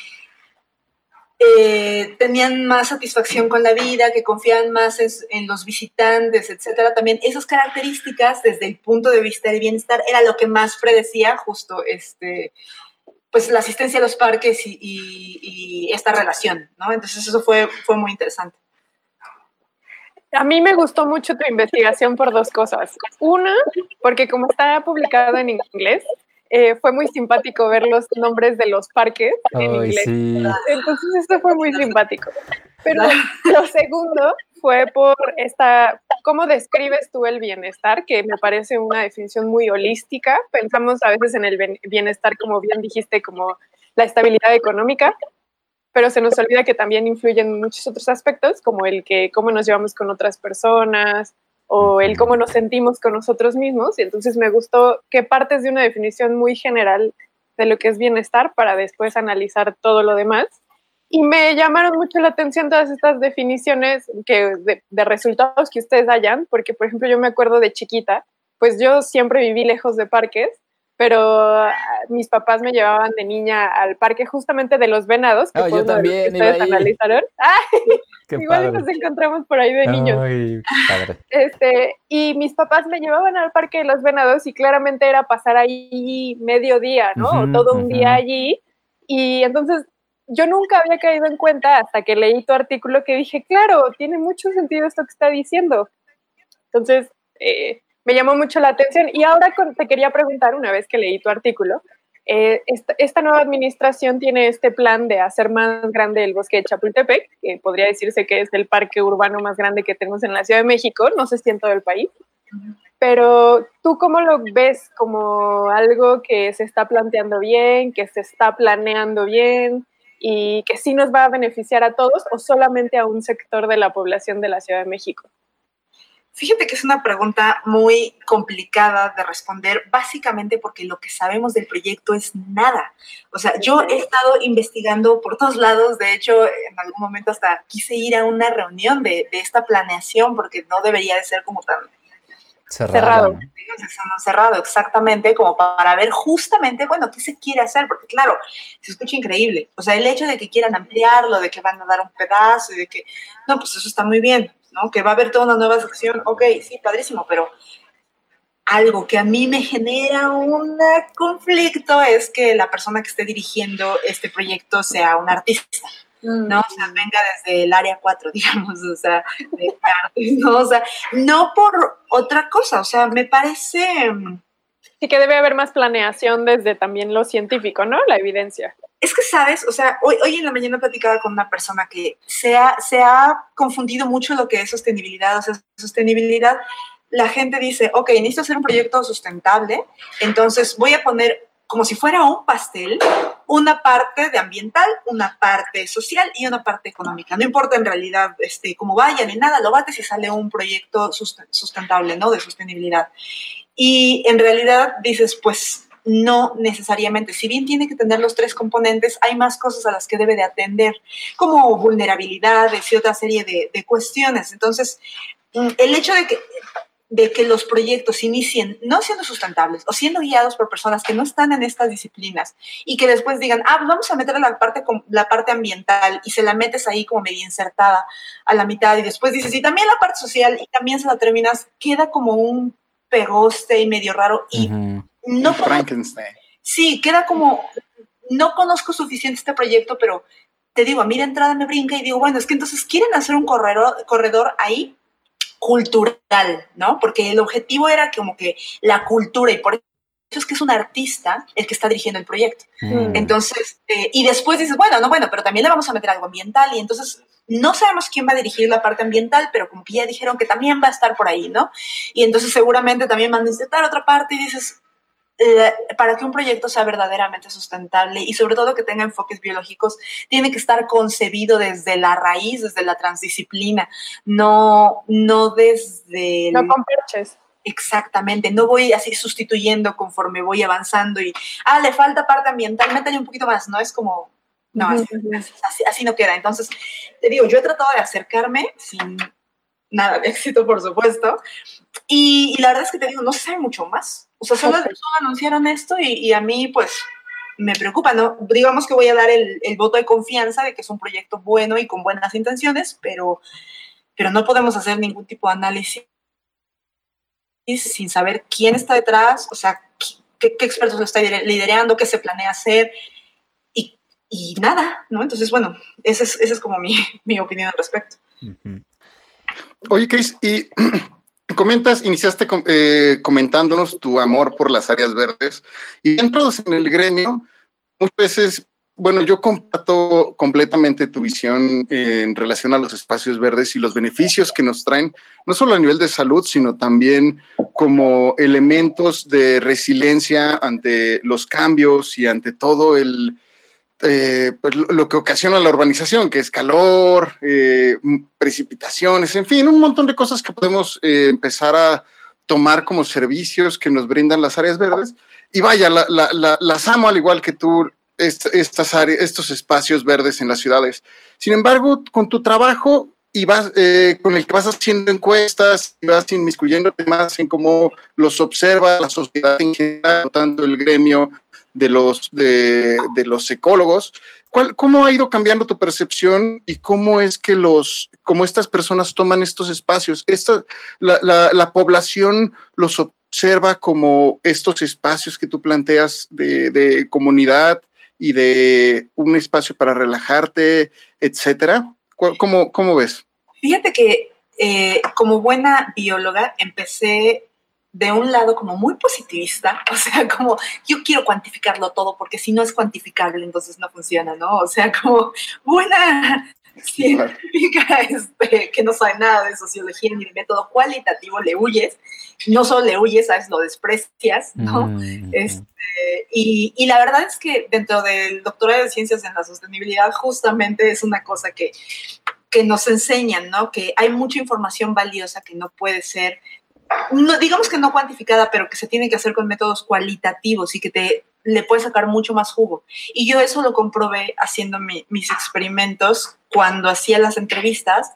eh, tenían más satisfacción con la vida, que confiaban más en, los visitantes, etcétera. También esas características, desde el punto de vista del bienestar, era lo que más predecía justo este, pues la asistencia a los parques y, esta relación, ¿no? Entonces eso fue, fue muy interesante. A mí me gustó mucho tu investigación por dos cosas. Una, porque como está publicado en inglés, eh, fue muy simpático ver los nombres de los parques en inglés. Entonces eso fue muy simpático. Pero lo segundo fue por esta, ¿cómo describes tú el bienestar? Que me parece una definición muy holística. Pensamos a veces en el bienestar, como bien dijiste, como la estabilidad económica, pero se nos olvida que también influyen muchos otros aspectos, como el que cómo nos llevamos con otras personas o el cómo nos sentimos con nosotros mismos. Y entonces me gustó que partes de una definición muy general de lo que es bienestar para después analizar todo lo demás y me llamaron mucho la atención todas estas definiciones que, de, resultados que ustedes hayan, porque por ejemplo yo me acuerdo de chiquita, pues yo siempre viví lejos de parques, pero ah, mis papás me llevaban de niña al parque justamente de los venados, que, oh, también, ustedes analizaron. igual nos encontramos por ahí de niños. Este, y mis papás me llevaban al parque de los venados y claramente era pasar ahí medio día, ¿no? o todo un día allí. Y entonces yo nunca había caído en cuenta hasta que leí tu artículo que dije, claro, tiene mucho sentido esto que está diciendo. Entonces, eh, me llamó mucho la atención. Y ahora te quería preguntar, una vez que leí tu artículo, eh, esta, nueva administración tiene este plan de hacer más grande el bosque de Chapultepec, que podría decirse que es el parque urbano más grande que tenemos en la Ciudad de México, no sé si en todo el país. Pero tú cómo lo ves como algo que se está planteando bien, que se está planeando bien, y que sí nos va a beneficiar a todos o solamente a un sector de la población de la Ciudad de México? Fíjate que es una pregunta muy complicada de responder, básicamente porque lo que sabemos del proyecto es nada. O sea, yo he estado investigando por todos lados, de hecho, en algún momento hasta quise ir a una reunión de, de esta planeación, porque no debería de ser como tan Cerrado. Cerrado. exactamente, como para ver justamente, bueno, qué se quiere hacer, porque claro, se escucha increíble. O sea, el hecho de que quieran ampliarlo, de que van a dar un pedazo, y de que, no, pues eso está muy bien, ¿no? Que va a haber toda una nueva sección, ok, sí, padrísimo, pero algo que a mí me genera un conflicto es que la persona que esté dirigiendo este proyecto sea un artista. ¿no? O sea, venga desde el área 4, digamos, o sea, de ¿no? O sea, no por otra cosa, o sea, me parece... Sí que debe haber más planeación desde también lo científico, ¿no? La evidencia. Es que, ¿sabes? O sea, hoy, hoy en la mañana platicaba con una persona que se ha, se ha confundido mucho lo que es sostenibilidad, o sea, sostenibilidad la gente dice, ok, necesito hacer un proyecto sustentable, entonces voy a poner como si fuera un pastel, una parte de ambiental, una parte social y una parte económica. No importa en realidad este, cómo vaya ni nada, lo bates y sale un proyecto sustentable, ¿no? De sostenibilidad. Y en realidad dices, pues no necesariamente. Si bien tiene que tener los tres componentes, hay más cosas a las que debe de atender, como vulnerabilidades y otra serie de, cuestiones. Entonces, mm, el hecho de que de que los proyectos inicien no siendo sustentables o siendo guiados por personas que no están en estas disciplinas y que después digan, ah, pues vamos a meter la parte, la parte ambiental y se la metes ahí como medio insertada a la mitad y después dices, y también la parte social y también se la terminas, queda como un pegoste y medio raro y no... Frankenstein. Sí, queda como, no conozco suficiente este proyecto, pero te digo, a mí de entrada me brinca y digo, bueno, es que entonces quieren hacer un corredor, corredor ahí cultural, ¿no? Porque el objetivo era como que la cultura y por es que es un artista el que está dirigiendo el proyecto. Mm. Entonces, eh, y después dices, bueno, no, bueno, pero también le vamos a meter algo ambiental y entonces no sabemos quién va a dirigir la parte ambiental, pero como que ya dijeron que también va a estar por ahí, ¿no? Y entonces seguramente también van a necesitar otra parte y dices, para que un proyecto sea verdaderamente sustentable y sobre todo que tenga enfoques biológicos, tiene que estar concebido desde la raíz, desde la transdisciplina, no, no desde... No con perches. Exactamente, no voy así sustituyendo conforme voy avanzando y, ah, le falta parte ambiental, métale un poquito más, ¿no? Es como, no, así, no queda. Entonces, te digo, yo he tratado de acercarme sin nada de éxito, por supuesto, y, la verdad es que te digo, no se sabe mucho más. O sea, solo, anunciaron esto y, a mí, pues, me preocupa, ¿no? Digamos que voy a dar el, el, voto de confianza de que es un proyecto bueno y con buenas intenciones, pero, pero no podemos hacer ningún tipo de análisis sin saber quién está detrás, o sea, qué, expertos lo está liderando, qué se planea hacer y, y nada, ¿no? Entonces, bueno, esa es, esa es como mi, mi, opinión al respecto. Oye, Chris, y comentas, iniciaste eh, comentándonos tu amor por las áreas verdes y dentro en el gremio, muchas veces bueno, yo comparto completamente tu visión en relación a los espacios verdes y los beneficios que nos traen, no solo a nivel de salud, sino también como elementos de resiliencia ante los cambios y ante todo el, eh, pues, lo que ocasiona la urbanización, que es calor, eh, precipitaciones, en fin, un montón de cosas que podemos eh, empezar a tomar como servicios que nos brindan las áreas verdes. Y vaya, las amo al igual que tú, estas áreas, estos espacios verdes en las ciudades. Sin embargo, con tu trabajo y vas, eh, con el que vas haciendo encuestas y vas inmiscuyéndote más en cómo los observa la sociedad en general, tanto el gremio de los, de, los ecólogos, ¿cuál, ¿cómo ha ido cambiando tu percepción y cómo es que los, cómo estas personas toman estos espacios? Esta, la, la, la población los observa como estos espacios que tú planteas de, de comunidad, y de un espacio para relajarte, etcétera? ¿Cómo, cómo ves? Fíjate que eh, como buena bióloga empecé de un lado como muy positivista, o sea, como yo quiero cuantificarlo todo porque si no es cuantificable entonces no funciona, ¿no? O sea, como buena científica este, que no sabe nada de sociología ni de método cualitativo, le huyes, no solo le huyes, ¿sabes? Lo desprecias, ¿no? Mm, este, y, y, la verdad es que dentro del doctorado de ciencias en la sostenibilidad justamente es una cosa que, que nos enseñan, ¿no? Que hay mucha información valiosa que no puede ser no, digamos que no cuantificada, pero que se tiene que hacer con métodos cualitativos y que te le puedes sacar mucho más jugo. Y yo eso lo comprobé haciendo mis experimentos cuando hacía las entrevistas.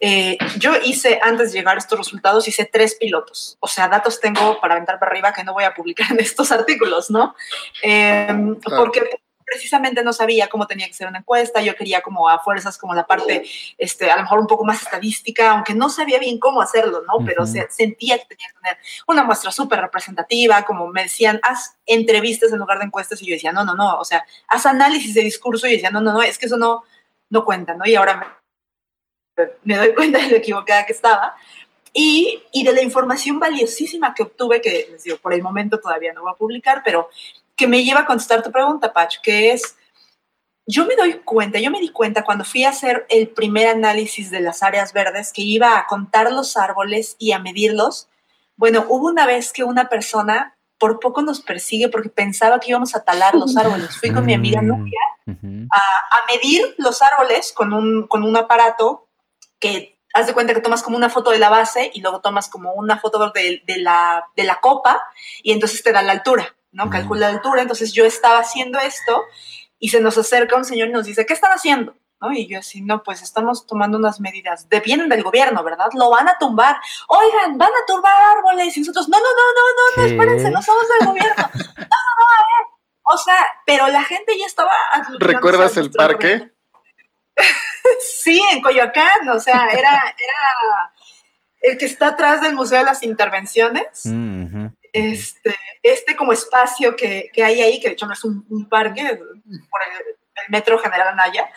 Eh, yo hice, antes de llegar a estos resultados, hice tres pilotos. O sea, datos tengo para aventar para arriba que no voy a publicar en estos artículos, ¿no? Eh, porque precisamente no sabía cómo tenía que ser una encuesta, yo quería como a fuerzas como la parte, este, a lo mejor un poco más estadística, aunque no sabía bien cómo hacerlo, ¿no? Pero sentía que tenía que tener una muestra súper representativa, como me decían, haz entrevistas en lugar de encuestas y yo decía, no, no, no, o sea, haz análisis de discurso y decía, no, no, no, es que eso no, no cuenta, ¿no? Y ahora me, me doy cuenta de lo equivocada que estaba. Y, y, de la información valiosísima que obtuve, que les digo, por el momento todavía no voy a publicar, pero que me lleva a contestar tu pregunta, Pacho, que es, yo me doy cuenta, yo me di cuenta cuando fui a hacer el primer análisis de las áreas verdes, que iba a contar los árboles y a medirlos. Bueno, hubo una vez que una persona por poco nos persigue porque pensaba que íbamos a talar los árboles. Fui con mi amiga mm, Nuria a, medir los árboles con un, con un aparato que haz de cuenta que tomas como una foto de la base y luego tomas como una foto de, de, la, de la copa y entonces te da la altura. ¿No? Calcula la altura. Entonces yo estaba haciendo esto y se nos acerca un señor y nos dice, ¿qué están haciendo? ¿No? Y yo así, no, pues estamos tomando unas medidas. De bien del gobierno, ¿verdad? Lo van a tumbar. Oigan, van a tumbar árboles. Y nosotros, no, no, no, no, no, no, espérense, no somos del gobierno. No, no, no, a ver. O sea, pero la gente ya estaba... ¿Recuerdas el parque? sí, en Coyoacán, o sea, era, era el que está atrás del Museo de las Intervenciones. Este, este como espacio que, que, hay ahí, que de hecho no es un, parque, por el, metro General Anaya,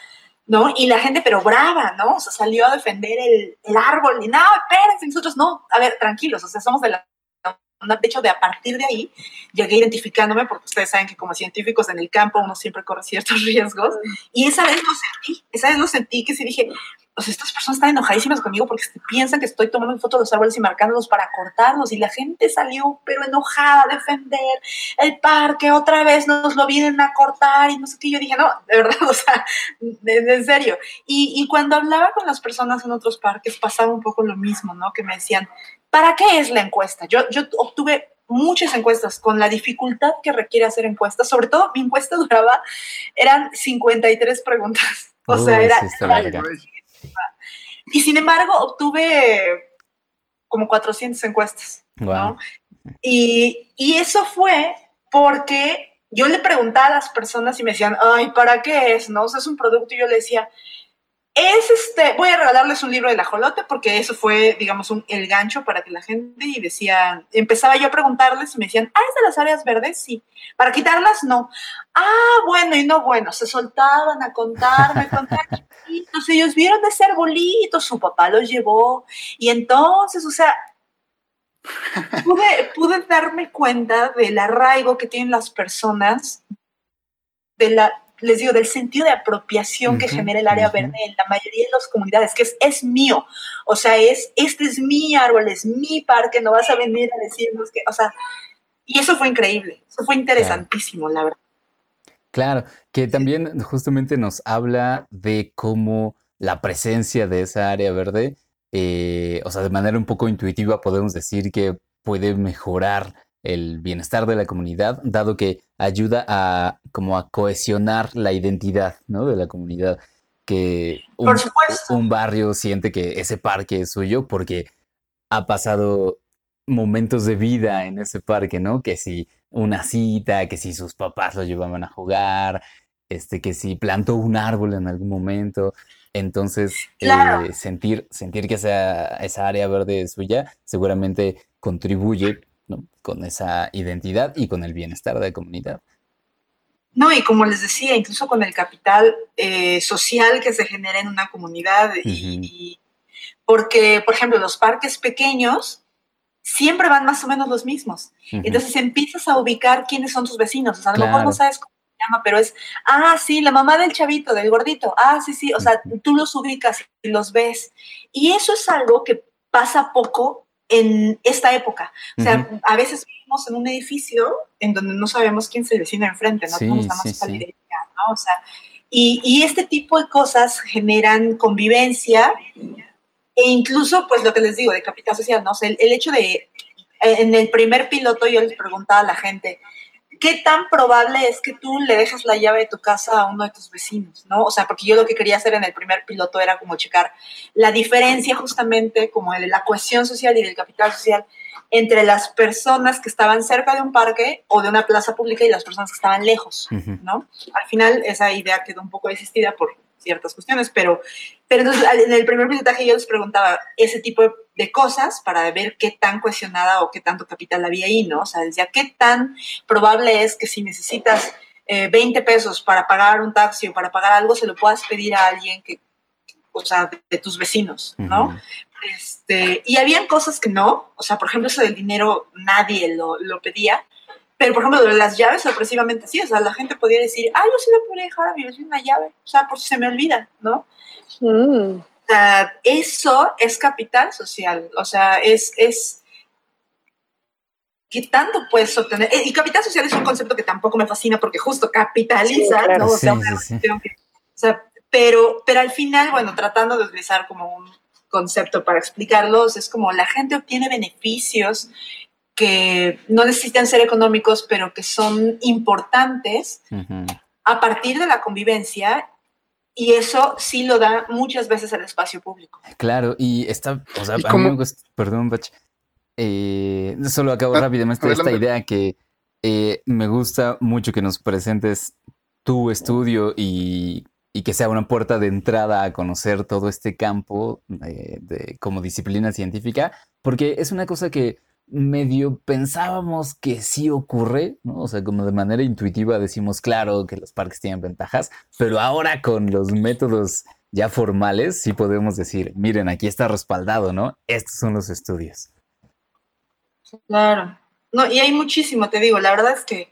¿no? Y la gente, pero brava, ¿no? O sea, salió a defender el, el árbol, y no, espérense, nosotros no, a ver, tranquilos, o sea, somos de la De hecho, de a partir de ahí llegué identificándome, porque ustedes saben que como científicos en el campo uno siempre corre ciertos riesgos, y esa vez lo sentí, esa vez lo sentí que sí dije, o sea, estas personas están enojadísimas conmigo porque piensan que estoy tomando fotos de los árboles y marcándolos para cortarlos, y la gente salió pero enojada a defender el parque, otra vez nos lo vienen a cortar, y no sé qué, yo dije, no, de verdad, o sea, en serio. Y, y cuando hablaba con las personas en otros parques pasaba un poco lo mismo, ¿no? Que me decían, ¿Para qué es la encuesta? Yo, yo obtuve muchas encuestas con la dificultad que requiere hacer encuestas. Sobre todo, mi encuesta duraba, eran 53 preguntas. O sea, era... y sin embargo, obtuve como 400 encuestas. Y, y eso fue porque yo le preguntaba a las personas y me decían, ay, ¿para qué es? ¿No? O sea, es un producto y yo le decía, es este, voy a regalarles un libro de la jolote porque eso fue, digamos, un, el gancho para que la gente y decía, empezaba yo a preguntarles y me decían, ah, es de las áreas verdes, sí. Para quitarlas, no. Ah, bueno, y no, bueno, se soltaban a contarme, contar chiquitos, ellos vieron de ser bolitos, su papá los llevó y entonces, o sea, pude, pude darme cuenta del arraigo que tienen las personas, de la les digo, del sentido de apropiación que genera el área verde en la mayoría de las comunidades, que es, es mío. O sea, es, este es mi árbol, es mi parque, no vas a venir a decirnos que, o sea, y eso fue increíble, eso fue interesantísimo, la verdad. Claro, que también justamente nos habla de cómo la presencia de esa área verde, eh, o sea, de manera un poco intuitiva podemos decir que puede mejorar el bienestar de la comunidad, dado que ayuda a como a cohesionar la identidad ¿no? de la comunidad. Que un, un barrio siente que ese parque es suyo porque ha pasado momentos de vida en ese parque, ¿no? Que si una cita, que si sus papás lo llevaban a jugar, este, que si plantó un árbol en algún momento. Entonces, eh, sentir, sentir que esa, esa área verde es suya seguramente contribuye con esa identidad y con el bienestar de la comunidad. No, y como les decía, incluso con el capital eh, social que se genera en una comunidad. y, porque, por ejemplo, los parques pequeños siempre van más o menos los mismos. Entonces empiezas a ubicar quiénes son tus vecinos. O sea, a lo mejor no sabes cómo se llama, pero es, ah, sí, la mamá del chavito, del gordito. Ah, sí, sí. O sea, tú los ubicas y los ves. Y eso es algo que pasa poco en esta época. O sea, a veces vivimos en un edificio en donde no sabemos quién se vecina enfrente, no tenemos más ¿no? O sea, y, y, este tipo de cosas generan convivencia e incluso, pues lo que les digo, de capital social, ¿no? O sea, el, el hecho de, en el primer piloto yo les preguntaba a la gente, ¿qué tan probable es que tú le dejes la llave de tu casa a uno de tus vecinos? ¿no? O sea, porque yo lo que quería hacer en el primer piloto era como checar la diferencia justamente como de la cohesión social y del capital social entre las personas que estaban cerca de un parque o de una plaza pública y las personas que estaban lejos, ¿no? Al final esa idea quedó un poco desistida por ciertas cuestiones, pero, pero entonces en el primer pilotaje yo les preguntaba ese tipo de, cosas para ver qué tan cuestionada o qué tanto capital había ahí, ¿no? O sea, decía, ¿qué tan probable es que si necesitas 20 eh, pesos para pagar un taxi o para pagar algo, se lo puedas pedir a alguien que, o sea, de, tus vecinos, ¿no? este, y habían cosas que no, o sea, por ejemplo, eso del dinero nadie lo, lo pedía, pero, por ejemplo, las llaves, sorpresivamente sí. O sea, la gente podía decir, ah, yo sí le podría dejar a mi vecino una llave. O sea, por si se me olvida, ¿no? Mm. Sea, eso es capital social. O sea, es, es ¿qué tanto puedes obtener? Y capital social es un concepto que tampoco me fascina porque justo capitaliza, ¿no? O sea, o sea, pero, pero al final, bueno, tratando de utilizar como un concepto para explicarlos, es como la gente obtiene beneficios que no necesitan ser económicos, pero que son importantes a partir de la convivencia y eso sí lo da muchas veces al espacio público. Claro, y está, o sea, a mí me gusta, perdón, Bach, eh, solo acabo ah, rápidamente esta idea que eh, me gusta mucho que nos presentes tu estudio y, y, que sea una puerta de entrada a conocer todo este campo eh, de, como disciplina científica, porque es una cosa que medio pensábamos que sí ocurre, ¿no? O sea, como de manera intuitiva decimos, claro, que los parques tienen ventajas, pero ahora con los métodos ya formales sí podemos decir, miren, aquí está respaldado, ¿no? Estos son los estudios. Claro. No, y hay muchísimo, te digo, la verdad es que,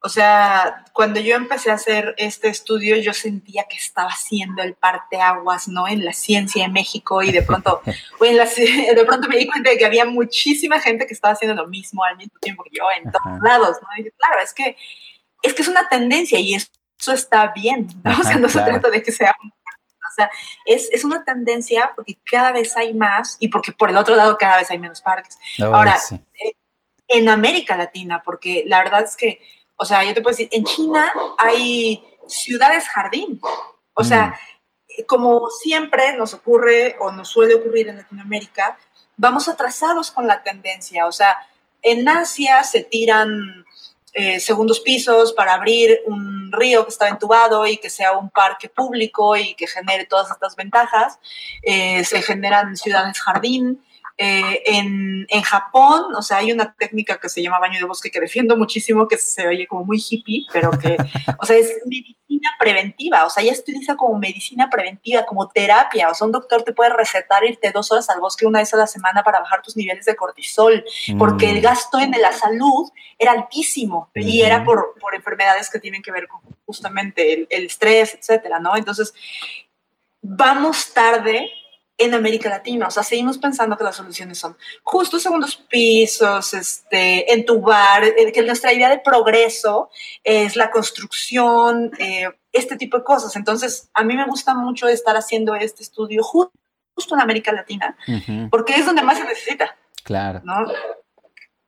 o sea, cuando yo empecé a hacer este estudio, yo sentía que estaba haciendo el parteaguas, ¿no? En la ciencia en México y de pronto, de pronto me di cuenta de que había muchísima gente que estaba haciendo lo mismo al mismo tiempo que yo en todos lados, ¿no? Y claro, es que, es que es una tendencia y eso está bien, ¿no? o sea, no se trata de que sea o sea, es, es, una tendencia porque cada vez hay más y porque por el otro lado cada vez hay menos parques. Ahora, eh, en América Latina, porque la verdad es que, o sea, yo te puedo decir, en China hay ciudades jardín. O sea, mm. como siempre nos ocurre o nos suele ocurrir en Latinoamérica, vamos atrasados con la tendencia. O sea, en Asia se tiran eh, segundos pisos para abrir un río que estaba entubado y que sea un parque público y que genere todas estas ventajas. Eh, se generan ciudades jardín. Eh, en, en, Japón, o sea, hay una técnica que se llama baño de bosque que defiendo muchísimo, que se oye como muy hippie, pero que, o sea, es medicina preventiva, o sea, ya se utiliza como medicina preventiva, como terapia, o sea, un doctor te puede recetar irte dos horas al bosque una vez a la semana para bajar tus niveles de cortisol, porque el mm. gasto en la salud era altísimo y era por, por, enfermedades que tienen que ver con justamente el, el estrés, etcétera, ¿no? Entonces, vamos tarde en América Latina. O sea, seguimos pensando que las soluciones son justo segundos pisos, este, entubar, eh, que nuestra idea de progreso es la construcción, eh, este tipo de cosas. Entonces, a mí me gusta mucho estar haciendo este estudio justo, en América Latina, porque es donde más se necesita. Claro.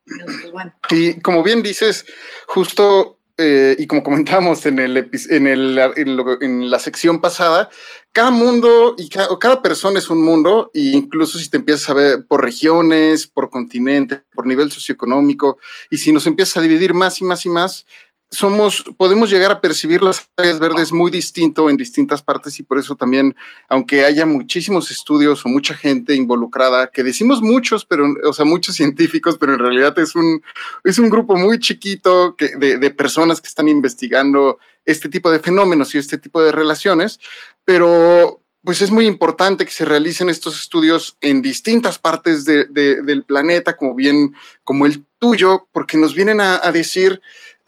Pues, y como bien dices, justo eh, y como comentamos en, el, en, el, en, la sección pasada, cada mundo y cada, persona es un mundo, e incluso si te empiezas a ver por regiones, por continente, por nivel socioeconómico, y si nos empiezas a dividir más y más y más, somos, podemos llegar a percibir las áreas verdes muy distinto en distintas partes y por eso también, aunque haya muchísimos estudios o mucha gente involucrada, que decimos muchos, pero, o sea, muchos científicos, pero en realidad es un, es un grupo muy chiquito que, de, de personas que están investigando este tipo de fenómenos y este tipo de relaciones, pero pues es muy importante que se realicen estos estudios en distintas partes de, de, del planeta, como bien como el tuyo, porque nos vienen a, a decir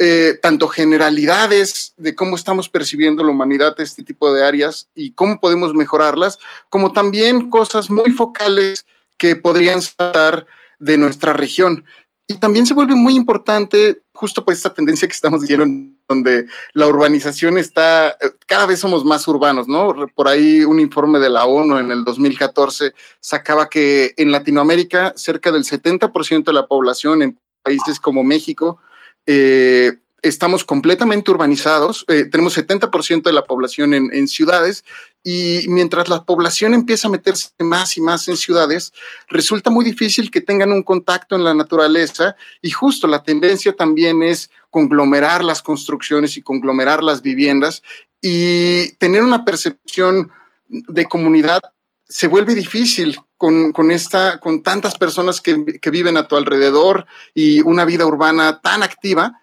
eh, tanto generalidades de cómo estamos percibiendo la humanidad este tipo de áreas y cómo podemos mejorarlas, como también cosas muy focales que podrían estar de nuestra región. Y también se vuelve muy importante justo por esta tendencia que estamos viendo, donde la urbanización está, eh, cada vez somos más urbanos, ¿no? Por ahí un informe de la ONU en el 2014 sacaba que en Latinoamérica cerca del 70% de la población en países como México eh, estamos completamente urbanizados, eh, tenemos 70% de la población en, ciudades y mientras la población empieza a meterse más y más en ciudades, resulta muy difícil que tengan un contacto en la naturaleza y justo la tendencia también es conglomerar las construcciones y conglomerar las viviendas y tener una percepción de comunidad se vuelve difícil con, con, esta, con tantas personas que, que, viven a tu alrededor y una vida urbana tan activa,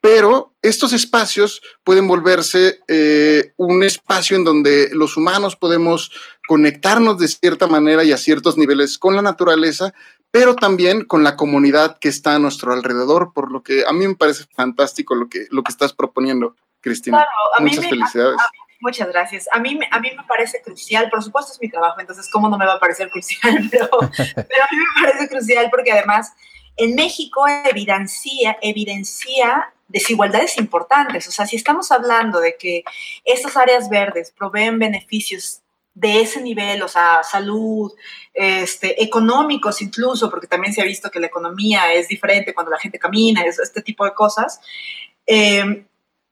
pero estos espacios pueden volverse eh, un espacio en donde los humanos podemos conectarnos de cierta manera y a ciertos niveles con la naturaleza, pero también con la comunidad que está a nuestro alrededor, por lo que a mí me parece fantástico lo que, lo que estás proponiendo, Cristina. Muchas felicidades. Muchas gracias. A mí, a mí me parece crucial, por supuesto es mi trabajo, entonces cómo no me va a parecer crucial, pero, pero a mí me parece crucial porque además en México evidencia, evidencia desigualdades importantes. O sea, si estamos hablando de que estas áreas verdes proveen beneficios de ese nivel, o sea, salud, este, económicos incluso, porque también se ha visto que la economía es diferente cuando la gente camina, este tipo de cosas. Eh,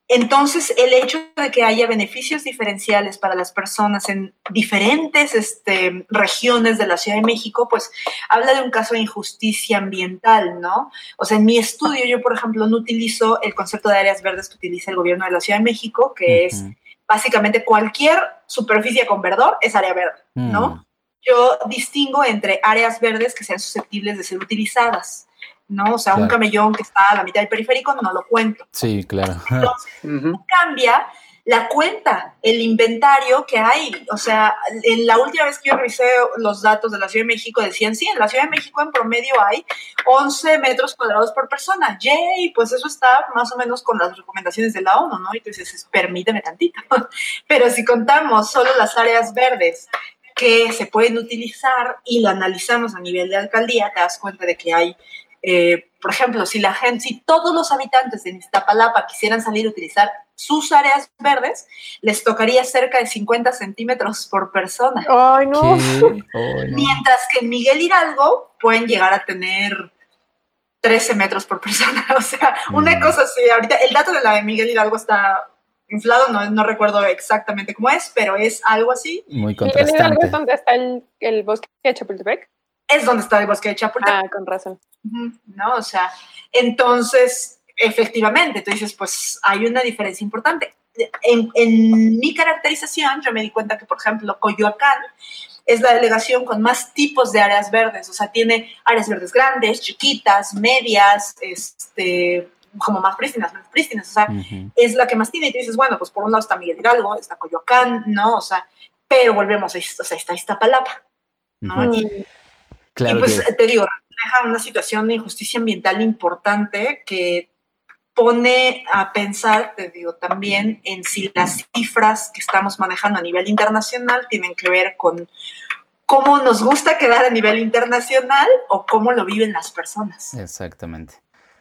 entonces, el hecho de que haya beneficios diferenciales para las personas en diferentes este, regiones de la Ciudad de México, pues habla de un caso de injusticia ambiental, ¿no? O sea, en mi estudio yo, por ejemplo, no utilizo el concepto de áreas verdes que utiliza el gobierno de la Ciudad de México, que es básicamente cualquier superficie con verdor es área verde, ¿no? Mm. Yo distingo entre áreas verdes que sean susceptibles de ser utilizadas. ¿No? O sea, un camellón que está a la mitad del periférico no lo cuento. Sí, claro. Entonces, cambia la cuenta, el inventario que hay. O sea, en la última vez que yo revisé los datos de la Ciudad de México decían, sí, en la Ciudad de México en promedio hay 11 metros cuadrados por persona. Yay, pues eso está más o menos con las recomendaciones de la ONU, ¿no? Y tú dices, permíteme tantito. Pero si contamos solo las áreas verdes que se pueden utilizar y lo analizamos a nivel de alcaldía, te das cuenta de que hay eh, por ejemplo, si la gente, si todos los habitantes de Iztapalapa quisieran salir a utilizar sus áreas verdes, les tocaría cerca de 50 centímetros por persona. Ay, no. Mientras que en Miguel Hidalgo pueden llegar a tener 13 metros por persona. O sea, una mm. cosa así, ahorita el dato de la de Miguel Hidalgo está inflado, no, no recuerdo exactamente cómo es, pero es algo así. Muy contrastante. ¿Miguel Hidalgo es donde está el, el bosque de Chapultepec? Es donde está el bosque de Chapultepec. Ah, con razón. ¿No? O sea, entonces, efectivamente, tú dices, pues hay una diferencia importante. En, en, mi caracterización, yo me di cuenta que, por ejemplo, Coyoacán es la delegación con más tipos de áreas verdes, o sea, tiene áreas verdes grandes, chiquitas, medias, este, como más prístinas, menos prístinas, o sea, es la que más tiene. Y tú dices, bueno, pues por un lado está Miguel Hidalgo, está Coyoacán, ¿no? O sea, pero volvemos a esto, o sea, está Iztapalapa, ¿no? y, y pues te digo, refleja una situación de injusticia ambiental importante que pone a pensar, te digo, también en si las cifras que estamos manejando a nivel internacional tienen que ver con cómo nos gusta quedar a nivel internacional o cómo lo viven las personas. Exactamente.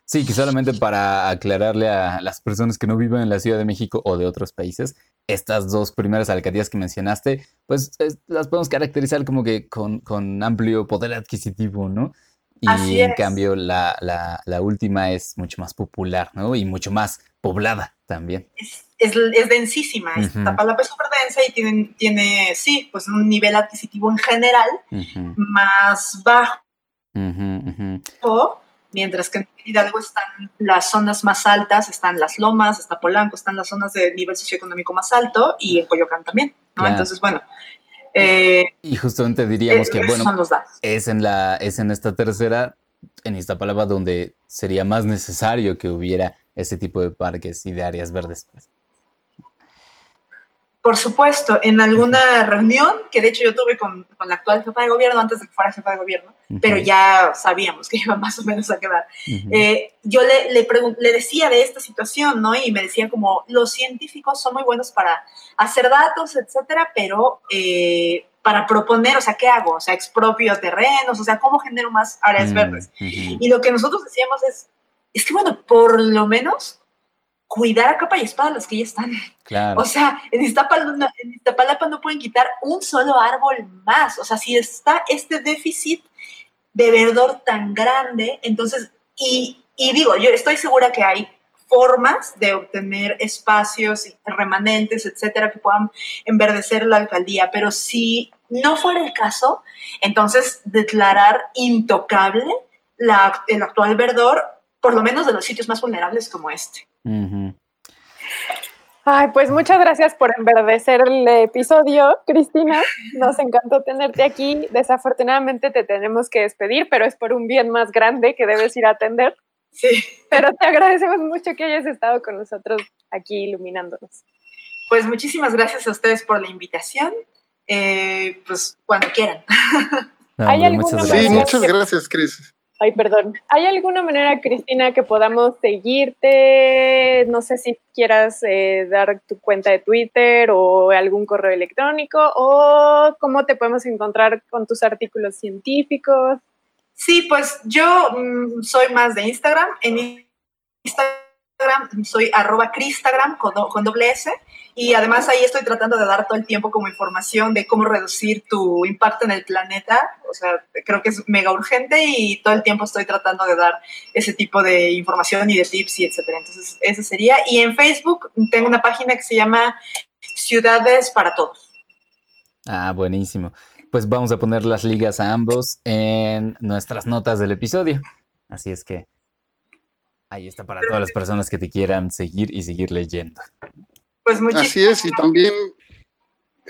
Sí, que solamente para aclararle a las personas que no viven en la Ciudad de México o de otros países, estas dos primeras alcaldías que mencionaste, pues las podemos caracterizar como que con, amplio poder adquisitivo, ¿no? Y en cambio la, última es mucho más popular, ¿no? Y mucho más poblada también. Es, es, densísima, uh es súper densa y tiene, tiene, sí, pues un nivel adquisitivo en general más bajo mientras que en Hidalgo están las zonas más altas, están las lomas, está Polanco, están las zonas de nivel socioeconómico más alto y en Coyoacán también, ¿no? Entonces, bueno. Eh, y justamente diríamos que, bueno, es en, la, es en esta tercera, en esta palabra donde sería más necesario que hubiera ese tipo de parques y de áreas verdes. Por supuesto, en alguna reunión, que de hecho yo tuve con, la actual jefa de gobierno antes de que fuera jefa de gobierno, pero ya sabíamos que iba más o menos a quedar, eh, yo le, le, le, decía de esta situación, ¿no? Y me decían como, los científicos son muy buenos para hacer datos, etcétera, pero eh, para proponer, o sea, ¿qué hago? O sea, expropio terrenos, o sea, ¿cómo genero más áreas mm, verdes? Y lo que nosotros decíamos es, es que bueno, por lo menos cuidar a capa y espada los que ya están. O sea, en Iztapalapa, no pueden quitar un solo árbol más. O sea, si está este déficit de verdor tan grande, entonces, y, digo, yo estoy segura que hay formas de obtener espacios remanentes, etcétera, que puedan enverdecer la alcaldía, pero si no fuera el caso, entonces declarar intocable la, el actual verdor, por lo menos de los sitios más vulnerables como este. Ay, pues muchas gracias por enverdecer el episodio, Cristina. Nos encantó tenerte aquí. Desafortunadamente te tenemos que despedir, pero es por un bien más grande que debes ir a atender. Sí. Pero te agradecemos mucho que hayas estado con nosotros aquí iluminándonos. Pues muchísimas gracias a ustedes por la invitación. Eh, pues cuando quieran. muchas Sí, muchas gracias, Cris. Ay, perdón. ¿Hay alguna manera, Cristina, que podamos seguirte? No sé si quieras eh, dar tu cuenta de Twitter o algún correo electrónico o cómo te podemos encontrar con tus artículos científicos. Sí, pues yo mm, soy más de Instagram. En Instagram soy arroba Cristagram con, con doble S y además ahí estoy tratando de dar todo el tiempo como información de cómo reducir tu impacto en el planeta. O sea, creo que es mega urgente y todo el tiempo estoy tratando de dar ese tipo de información y de tips y etcétera. Entonces, eso sería. Y en Facebook tengo una página que se llama Ciudades para Todos. Ah, buenísimo. Pues vamos a poner las ligas a ambos en nuestras notas del episodio. Así es que ahí está para todas las personas que te quieran seguir y seguir leyendo. Pues Así es, y también,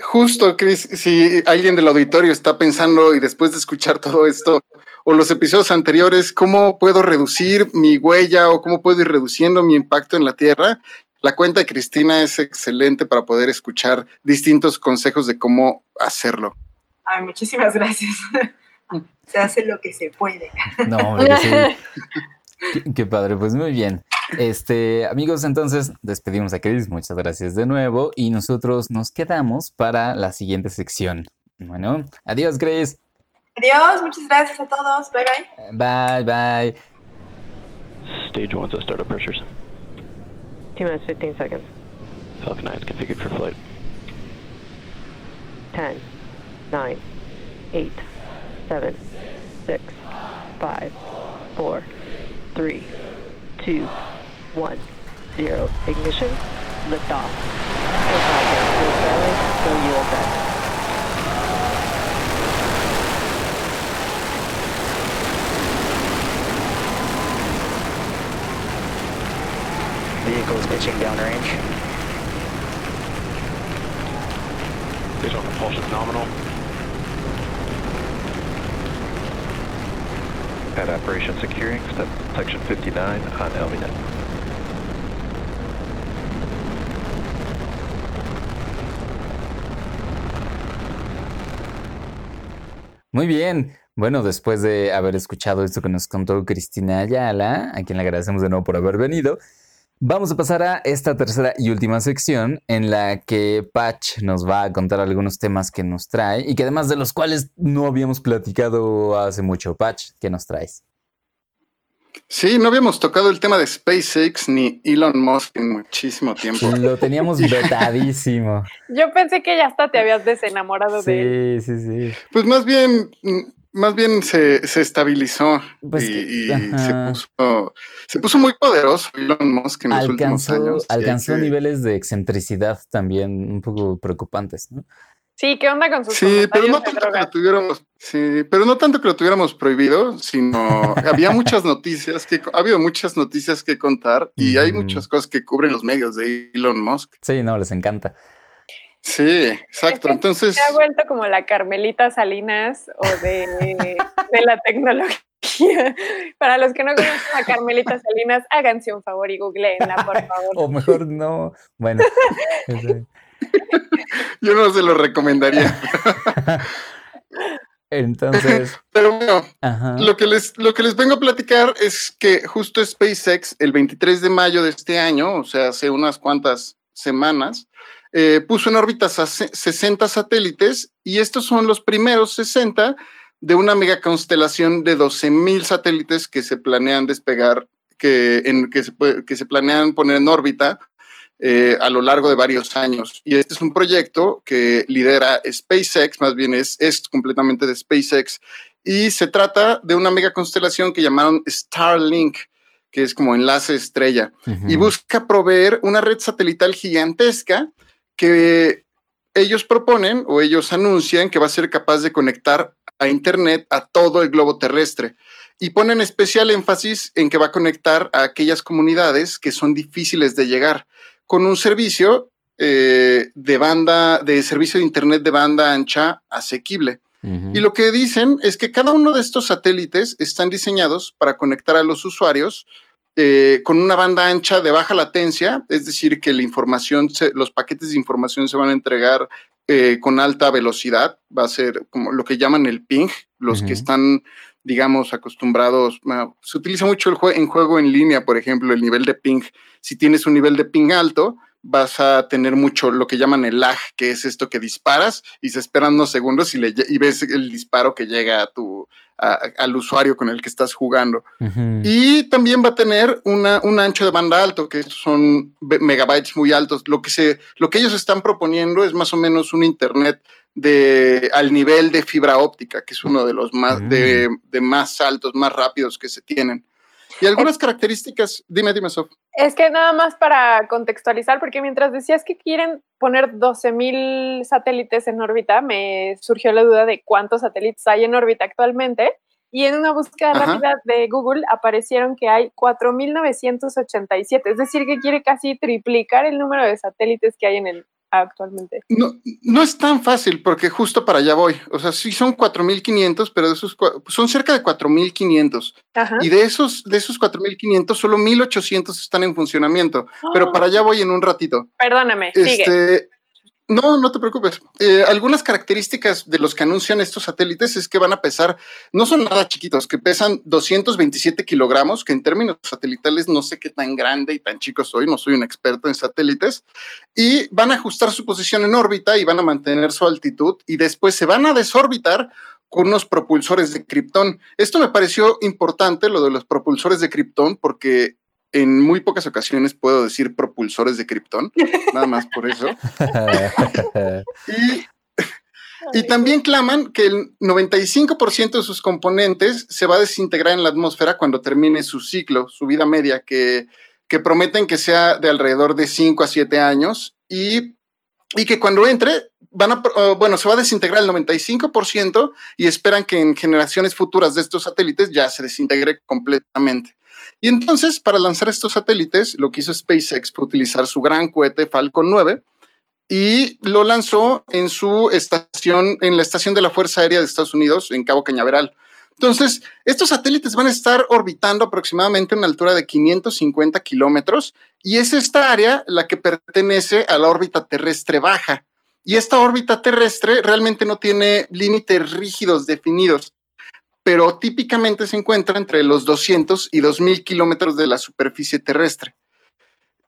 justo, Chris, si alguien del auditorio está pensando y después de escuchar todo esto o los episodios anteriores, ¿cómo puedo reducir mi huella o cómo puedo ir reduciendo mi impacto en la Tierra? la cuenta de Cristina es excelente para poder escuchar distintos consejos de cómo hacerlo. Ay, muchísimas gracias. se hace lo que se puede. No, sí. qué, padre, pues muy bien. Este, amigos, entonces despedimos a Cris, muchas gracias de nuevo y nosotros nos quedamos para la siguiente sección. Bueno, adiós, Cris. Adiós, muchas gracias a todos. Bye bye. Bye bye. Stage one, so startup pressures. Two minutes, 15 seconds. Falcon 9 is configured for flight. 10, 9, 8, 7, 6, 5, 4, three, two, one, zero. Ignition, Lift off. Vehicle is pitching downrange. Based on propulsion nominal, Pad operation securing, step section 59 on LVNet. Muy bien. Bueno, después de haber escuchado esto que nos contó Cristina Ayala, a quien le agradecemos de nuevo por haber venido, Vamos a pasar a esta tercera y última sección en la que Patch nos va a contar algunos temas que nos trae y que además de los cuales no habíamos platicado hace mucho. Patch, ¿qué nos traes? Sí, no habíamos tocado el tema de SpaceX ni Elon Musk en muchísimo tiempo. Lo teníamos vetadísimo. Yo pensé que ya hasta te habías desenamorado de él. Sí, sí, sí. Pues más bien más bien se, se estabilizó pues y, se, puso, se, puso, muy poderoso Elon Musk en los últimos años. Alcanzó niveles de excentricidad también un poco preocupantes, ¿no? Sí, ¿qué onda con sus Sí, pero no tanto que lo tuviéramos, sí, pero no tanto que lo tuviéramos prohibido, sino había muchas noticias que ha habido muchas noticias que contar y hay muchas cosas que cubren los medios de Elon Musk. Sí, no, les encanta. Sí, exacto. Entonces. Se ha vuelto como la Carmelita Salinas o de, de la tecnología. Para los que no conocen a Carmelita Salinas, háganse un favor y googleenla, por favor. O mejor no. Bueno. Yo no se lo recomendaría. Entonces. Pero bueno, lo que, les, lo que les vengo a platicar es que justo SpaceX, el 23 de mayo de este año, o sea, hace unas cuantas semanas, eh, puso en órbita 60 satélites y estos son los primeros 60 de una mega constelación de 12.000 satélites que se planean despegar, que, en, que, se, que se planean poner en órbita eh, a lo largo de varios años. Y este es un proyecto que lidera SpaceX, más bien es, es completamente de SpaceX, y se trata de una mega constelación que llamaron Starlink que es como enlace estrella, y busca proveer una red satelital gigantesca que ellos proponen o ellos anuncian que va a ser capaz de conectar a Internet a todo el globo terrestre. Y ponen especial énfasis en que va a conectar a aquellas comunidades que son difíciles de llegar. Con un servicio eh, de banda, de servicio de Internet de banda ancha asequible. Y lo que dicen es que cada uno de estos satélites están diseñados para conectar a los usuarios eh, con una banda ancha de baja latencia, es decir, que la información, los paquetes de información se van a entregar eh, con alta velocidad, va a ser como lo que llaman el ping, los que están, digamos, acostumbrados, se utiliza mucho el en juego en línea, por ejemplo, el nivel de ping, si tienes un nivel de ping alto, vas a tener mucho lo que llaman el lag, que es esto que disparas y se esperan unos segundos y, le, y ves el disparo que llega a tu, al usuario con el que estás jugando. Y también va a tener una, un ancho de banda alto, que son megabytes muy altos. Lo que, se, lo que ellos están proponiendo es más o menos un Internet de, al nivel de fibra óptica, que es uno de los más, de, de más altos, más rápidos que se tienen. Y algunas características, dime, dime, Sof. Es que nada más para contextualizar, porque mientras decías que quieren poner 12.000 satélites en órbita, me surgió la duda de cuántos satélites hay en órbita actualmente. Y en una búsqueda rápida de Google aparecieron que hay 4.987, es decir, que quiere casi triplicar el número de satélites que hay en el actualmente? No, no es tan fácil porque justo para allá voy. O sea, sí son 4.500, pero de esos son cerca de 4.500. Y de esos, de esos 4.500, solo 1.800 están en funcionamiento. Pero para allá voy en un ratito. Perdóname, este, sigue. No, no te preocupes. Eh, algunas características de los que anuncian estos satélites es que van a pesar, no son nada chiquitos, que pesan 227 kilogramos, que en términos satelitales no sé qué tan grande y tan chico soy, no soy un experto en satélites, y van a ajustar su posición en órbita y van a mantener su altitud y después se van a desorbitar con unos propulsores de Krypton. Esto me pareció importante, lo de los propulsores de Krypton, porque en muy pocas ocasiones puedo decir propulsores de Krypton, nada más por eso. y, también claman que el 95% de sus componentes se va a desintegrar en la atmósfera cuando termine su ciclo, su vida media, que, que prometen que sea de alrededor de 5 a 7 años y, y que cuando entre, van a, uh, bueno, se va a desintegrar el 95% y esperan que en generaciones futuras de estos satélites ya se desintegre completamente. Y entonces, para lanzar estos satélites, lo que hizo SpaceX fue utilizar su gran cohete Falcon 9 y lo lanzó en su estación, en la estación de la Fuerza Aérea de Estados Unidos, en Cabo Cañaveral. Entonces, estos satélites van a estar orbitando aproximadamente a una altura de 550 kilómetros y es esta área la que pertenece a la órbita terrestre baja. Y esta órbita terrestre realmente no tiene límites rígidos definidos pero típicamente se encuentra entre los 200 y 2000 kilómetros de la superficie terrestre.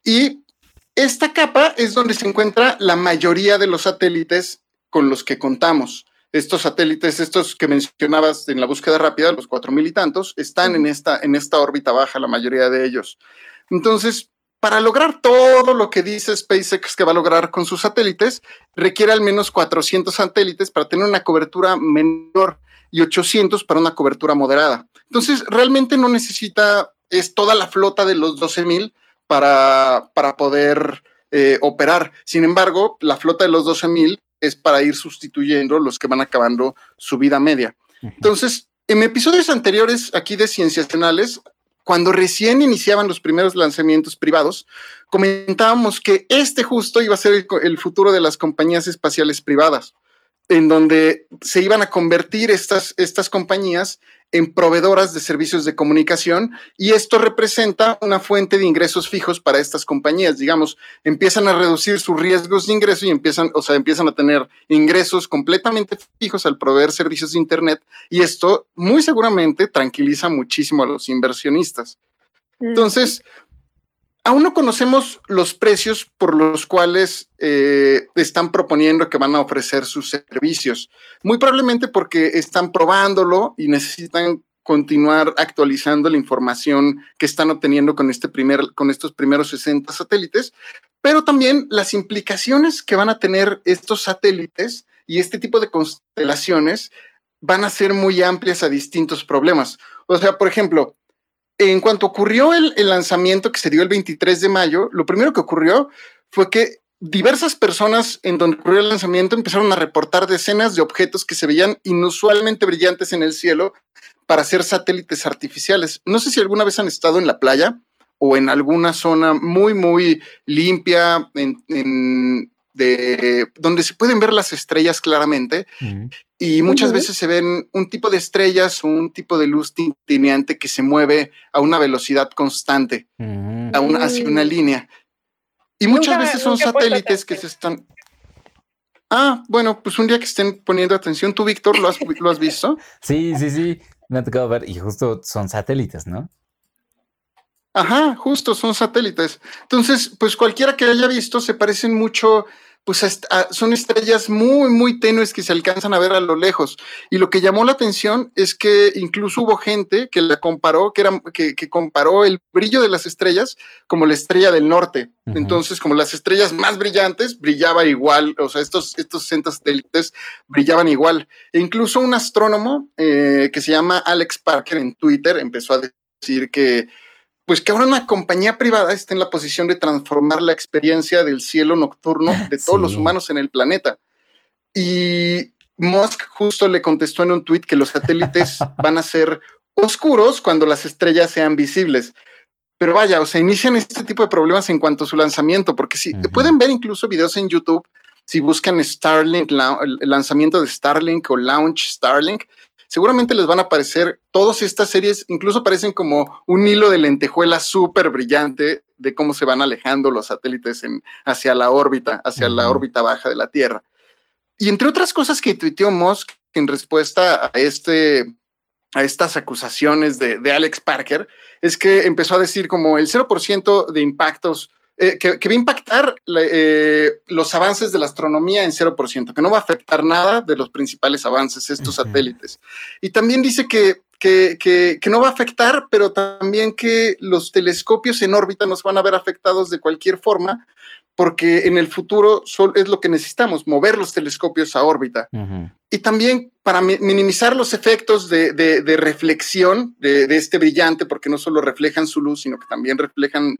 Y esta capa es donde se encuentra la mayoría de los satélites con los que contamos. Estos satélites, estos que mencionabas en la búsqueda rápida, los cuatro mil y tantos, están en esta, en esta órbita baja, la mayoría de ellos. Entonces, para lograr todo lo que dice SpaceX que va a lograr con sus satélites, requiere al menos 400 satélites para tener una cobertura menor y 800 para una cobertura moderada. Entonces, realmente no necesita, es toda la flota de los 12.000 para, para poder eh, operar. Sin embargo, la flota de los 12.000 es para ir sustituyendo los que van acabando su vida media. Entonces, en episodios anteriores aquí de Cienciacionales, cuando recién iniciaban los primeros lanzamientos privados, comentábamos que este justo iba a ser el futuro de las compañías espaciales privadas en donde se iban a convertir estas, estas compañías en proveedoras de servicios de comunicación y esto representa una fuente de ingresos fijos para estas compañías. Digamos, empiezan a reducir sus riesgos de ingreso y empiezan, o sea, empiezan a tener ingresos completamente fijos al proveer servicios de Internet y esto muy seguramente tranquiliza muchísimo a los inversionistas. Entonces, aún no conocemos los precios por los cuales eh, están proponiendo que van a ofrecer sus servicios. Muy probablemente porque están probándolo y necesitan continuar actualizando la información que están obteniendo con, este primer, con estos primeros 60 satélites, pero también las implicaciones que van a tener estos satélites y este tipo de constelaciones van a ser muy amplias a distintos problemas. O sea, por ejemplo, en cuanto ocurrió el, lanzamiento que se dio el 23 de mayo, lo primero que ocurrió fue que diversas personas en donde ocurrió el lanzamiento empezaron a reportar decenas de objetos que se veían inusualmente brillantes en el cielo para ser satélites artificiales. No sé si alguna vez han estado en la playa o en alguna zona muy, muy limpia, en, de, donde se pueden ver las estrellas claramente. Y muchas veces se ven un tipo de estrellas o un tipo de luz tintineante que se mueve a una velocidad constante, a una, hacia una línea. Y muchas veces son satélites que se están... Ah, bueno, pues un día que estén poniendo atención, tú, Víctor, ¿lo has, ¿lo has visto? sí, sí, sí, me ha tocado ver, y justo son satélites, ¿no? Ajá, justo, son satélites. Entonces, pues cualquiera que haya visto, se parecen mucho pues son estrellas muy, muy tenues que se alcanzan a ver a lo lejos. Y lo que llamó la atención es que incluso hubo gente que la comparó, que, era, que, comparó el brillo de las estrellas como la estrella del norte. Entonces, como las estrellas más brillantes, brillaba igual, o sea, estos, estos satélites brillaban igual. E incluso un astrónomo eh, que se llama Alex Parker en Twitter empezó a decir que pues que ahora una compañía privada esté en la posición de transformar la experiencia del cielo nocturno de todos los humanos en el planeta. Y Musk justo le contestó en un tweet que los satélites van a ser oscuros cuando las estrellas sean visibles. Pero vaya, o sea, inician este tipo de problemas en cuanto a su lanzamiento, porque si pueden ver incluso videos en YouTube si buscan Starlink, el lanzamiento de Starlink o Launch Starlink, seguramente les van a aparecer todas estas series, incluso parecen como un hilo de lentejuela súper brillante de cómo se van alejando los satélites en, hacia la órbita, hacia la órbita baja de la Tierra. Y entre otras cosas que tuiteó Musk en respuesta a, este, a estas acusaciones de, de Alex Parker, es que empezó a decir como el 0% de impactos eh, que, va a impactar eh, los avances de la astronomía en 0%, que no va a afectar nada de los principales avances, estos satélites. Y también dice que, que, que, no va a afectar, pero también que los telescopios en órbita nos van a ver afectados de cualquier forma, porque en el futuro es lo que necesitamos, mover los telescopios a órbita. Y también para minimizar los efectos de, de, reflexión de, de, este brillante, porque no solo reflejan su luz, sino que también reflejan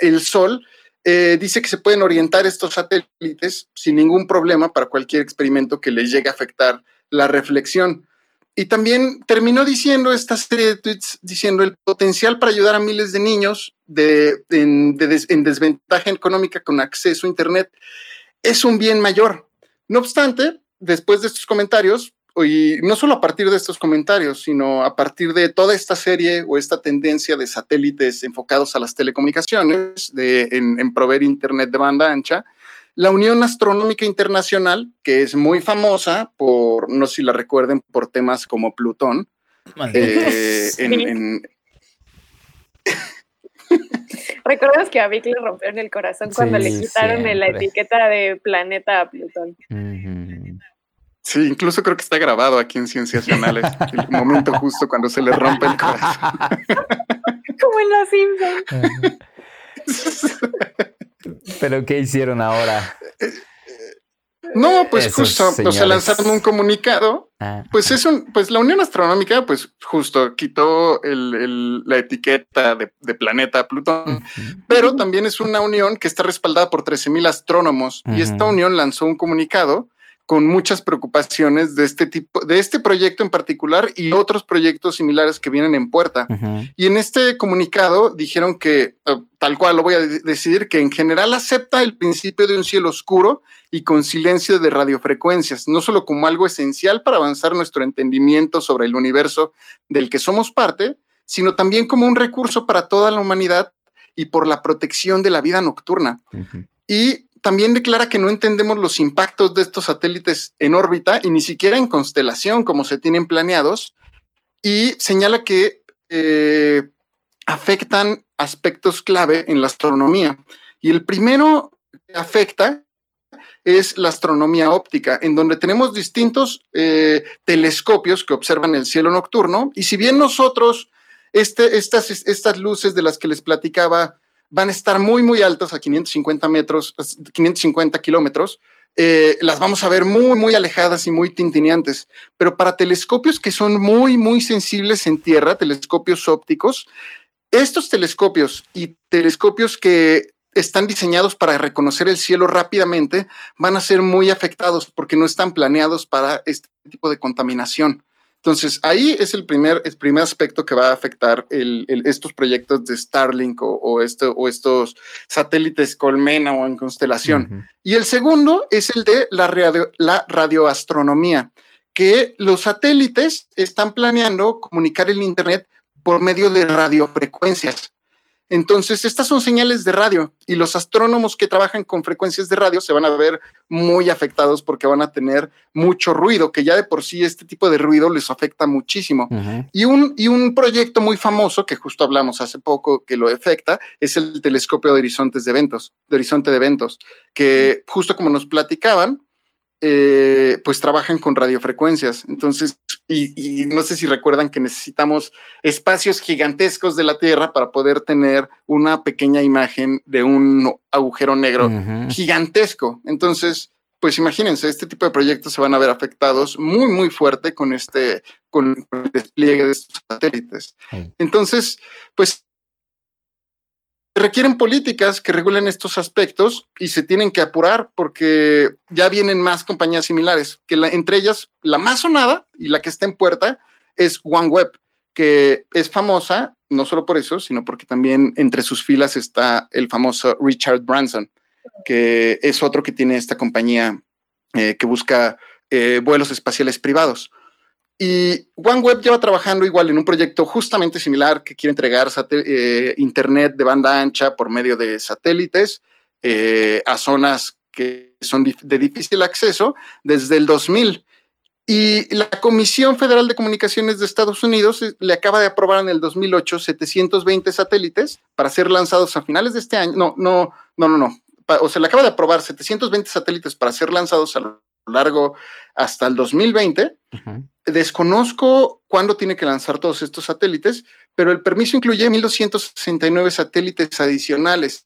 el sol, eh, dice que se pueden orientar estos satélites sin ningún problema para cualquier experimento que les llegue a afectar la reflexión. Y también terminó diciendo esta serie de tweets, diciendo el potencial para ayudar a miles de niños de, en, en desventaja económica con acceso a Internet es un bien mayor. No obstante, después de estos comentarios, y no solo a partir de estos comentarios, sino a partir de toda esta serie o esta tendencia de satélites enfocados a las telecomunicaciones, de, en, proveer Internet de banda ancha, la Unión Astronómica Internacional, que es muy famosa por, no sé si la recuerden, por temas como Plutón, eh, en, ¿Recuerdas que a Vic le rompieron el corazón cuando le quitaron la etiqueta de planeta a Plutón? Sí, incluso creo que está grabado aquí en Ciencias Nacionales, el momento justo cuando se le rompe el corazón. Como en la Simpsons. Pero ¿qué hicieron ahora? No, pues justo, o sea, lanzaron un comunicado. Ah. Pues es un, pues la Unión Astronómica, pues justo quitó la etiqueta de, planeta Plutón, pero también es una unión que está respaldada por 13 mil astrónomos y esta unión lanzó un comunicado con muchas preocupaciones de este tipo, de este proyecto en particular y otros proyectos similares que vienen en puerta. Y en este comunicado dijeron que, eh, tal cual lo voy a decir, que en general acepta el principio de un cielo oscuro y con silencio de radiofrecuencias, no solo como algo esencial para avanzar nuestro entendimiento sobre el universo del que somos parte, sino también como un recurso para toda la humanidad y por la protección de la vida nocturna. Y también declara que no entendemos los impactos de estos satélites en órbita y ni siquiera en constelación como se tienen planeados y señala que eh, afectan aspectos clave en la astronomía. Y el primero que afecta es la astronomía óptica, en donde tenemos distintos eh, telescopios que observan el cielo nocturno. Y si bien nosotros, este, estas, estas luces de las que les platicaba, van a estar muy, muy altas a 550 metros, 550 kilómetros. Eh, las vamos a ver muy, muy alejadas y muy tintineantes. Pero para telescopios que son muy, muy sensibles en tierra, telescopios ópticos, estos telescopios y telescopios que están diseñados para reconocer el cielo rápidamente van a ser muy afectados porque no están planeados para este tipo de contaminación. Entonces, ahí es el primer, el primer aspecto que va a afectar estos proyectos de Starlink o, o estos satélites colmena o en constelación. Y el segundo es el de la, la radioastronomía, que los satélites están planeando comunicar el Internet por medio de radiofrecuencias. Entonces, estas son señales de radio y los astrónomos que trabajan con frecuencias de radio se van a ver muy afectados porque van a tener mucho ruido, que ya de por sí este tipo de ruido les afecta muchísimo. y, un, y un proyecto muy famoso que justo hablamos hace poco que lo afecta es el telescopio de horizontes de eventos, de horizonte de eventos, que justo como nos platicaban, eh, pues trabajan con radiofrecuencias. Entonces, y, no sé si recuerdan que necesitamos espacios gigantescos de la Tierra para poder tener una pequeña imagen de un agujero negro gigantesco. Entonces, pues imagínense, este tipo de proyectos se van a ver afectados muy, muy fuerte con este, con el despliegue de estos satélites. Entonces, pues requieren políticas que regulen estos aspectos y se tienen que apurar porque ya vienen más compañías similares, que entre ellas la más sonada y la que está en puerta es OneWeb, que es famosa no solo por eso, sino porque también entre sus filas está el famoso Richard Branson, que es otro que tiene esta compañía eh, que busca eh, vuelos espaciales privados. Y OneWeb lleva trabajando igual en un proyecto justamente similar que quiere entregar eh, internet de banda ancha por medio de satélites a zonas que son de difícil acceso desde el 2000. Y la Comisión Federal de Comunicaciones de Estados Unidos le acaba de aprobar en el 2008 720 satélites para ser lanzados a finales de este año. No, no, no, no, no. O se le acaba de aprobar 720 satélites para ser lanzados a largo hasta el 2020. Desconozco cuándo tiene que lanzar todos estos satélites, pero el permiso incluye 1.269 satélites adicionales.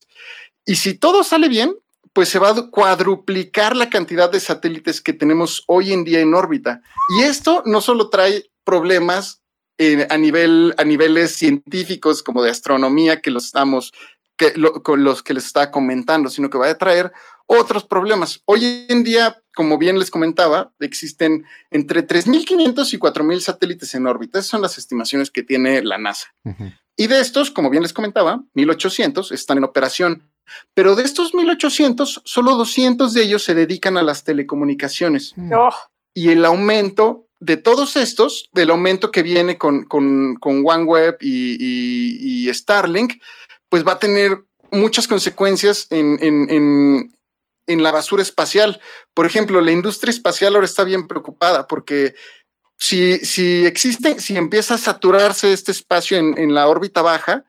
Y si todo sale bien, pues se va a cuadruplicar la cantidad de satélites que tenemos hoy en día en órbita. Y esto no solo trae problemas eh, a, nivel, a niveles científicos como de astronomía que los estamos, que con los que les está comentando, sino que va a traer otros problemas. Hoy en día, como bien les comentaba, existen entre 3.500 y 4.000 satélites en órbita. Esas son las estimaciones que tiene la NASA. Y de estos, como bien les comentaba, 1.800 están en operación. Pero de estos 1800, solo 200 de ellos se dedican a las telecomunicaciones. Mm. Y el aumento de todos estos, del aumento que viene con, con, OneWeb y, Starlink, pues va a tener muchas consecuencias en, en, la basura espacial. Por ejemplo, la industria espacial ahora está bien preocupada porque si, si existe, si empieza a saturarse este espacio en, en la órbita baja,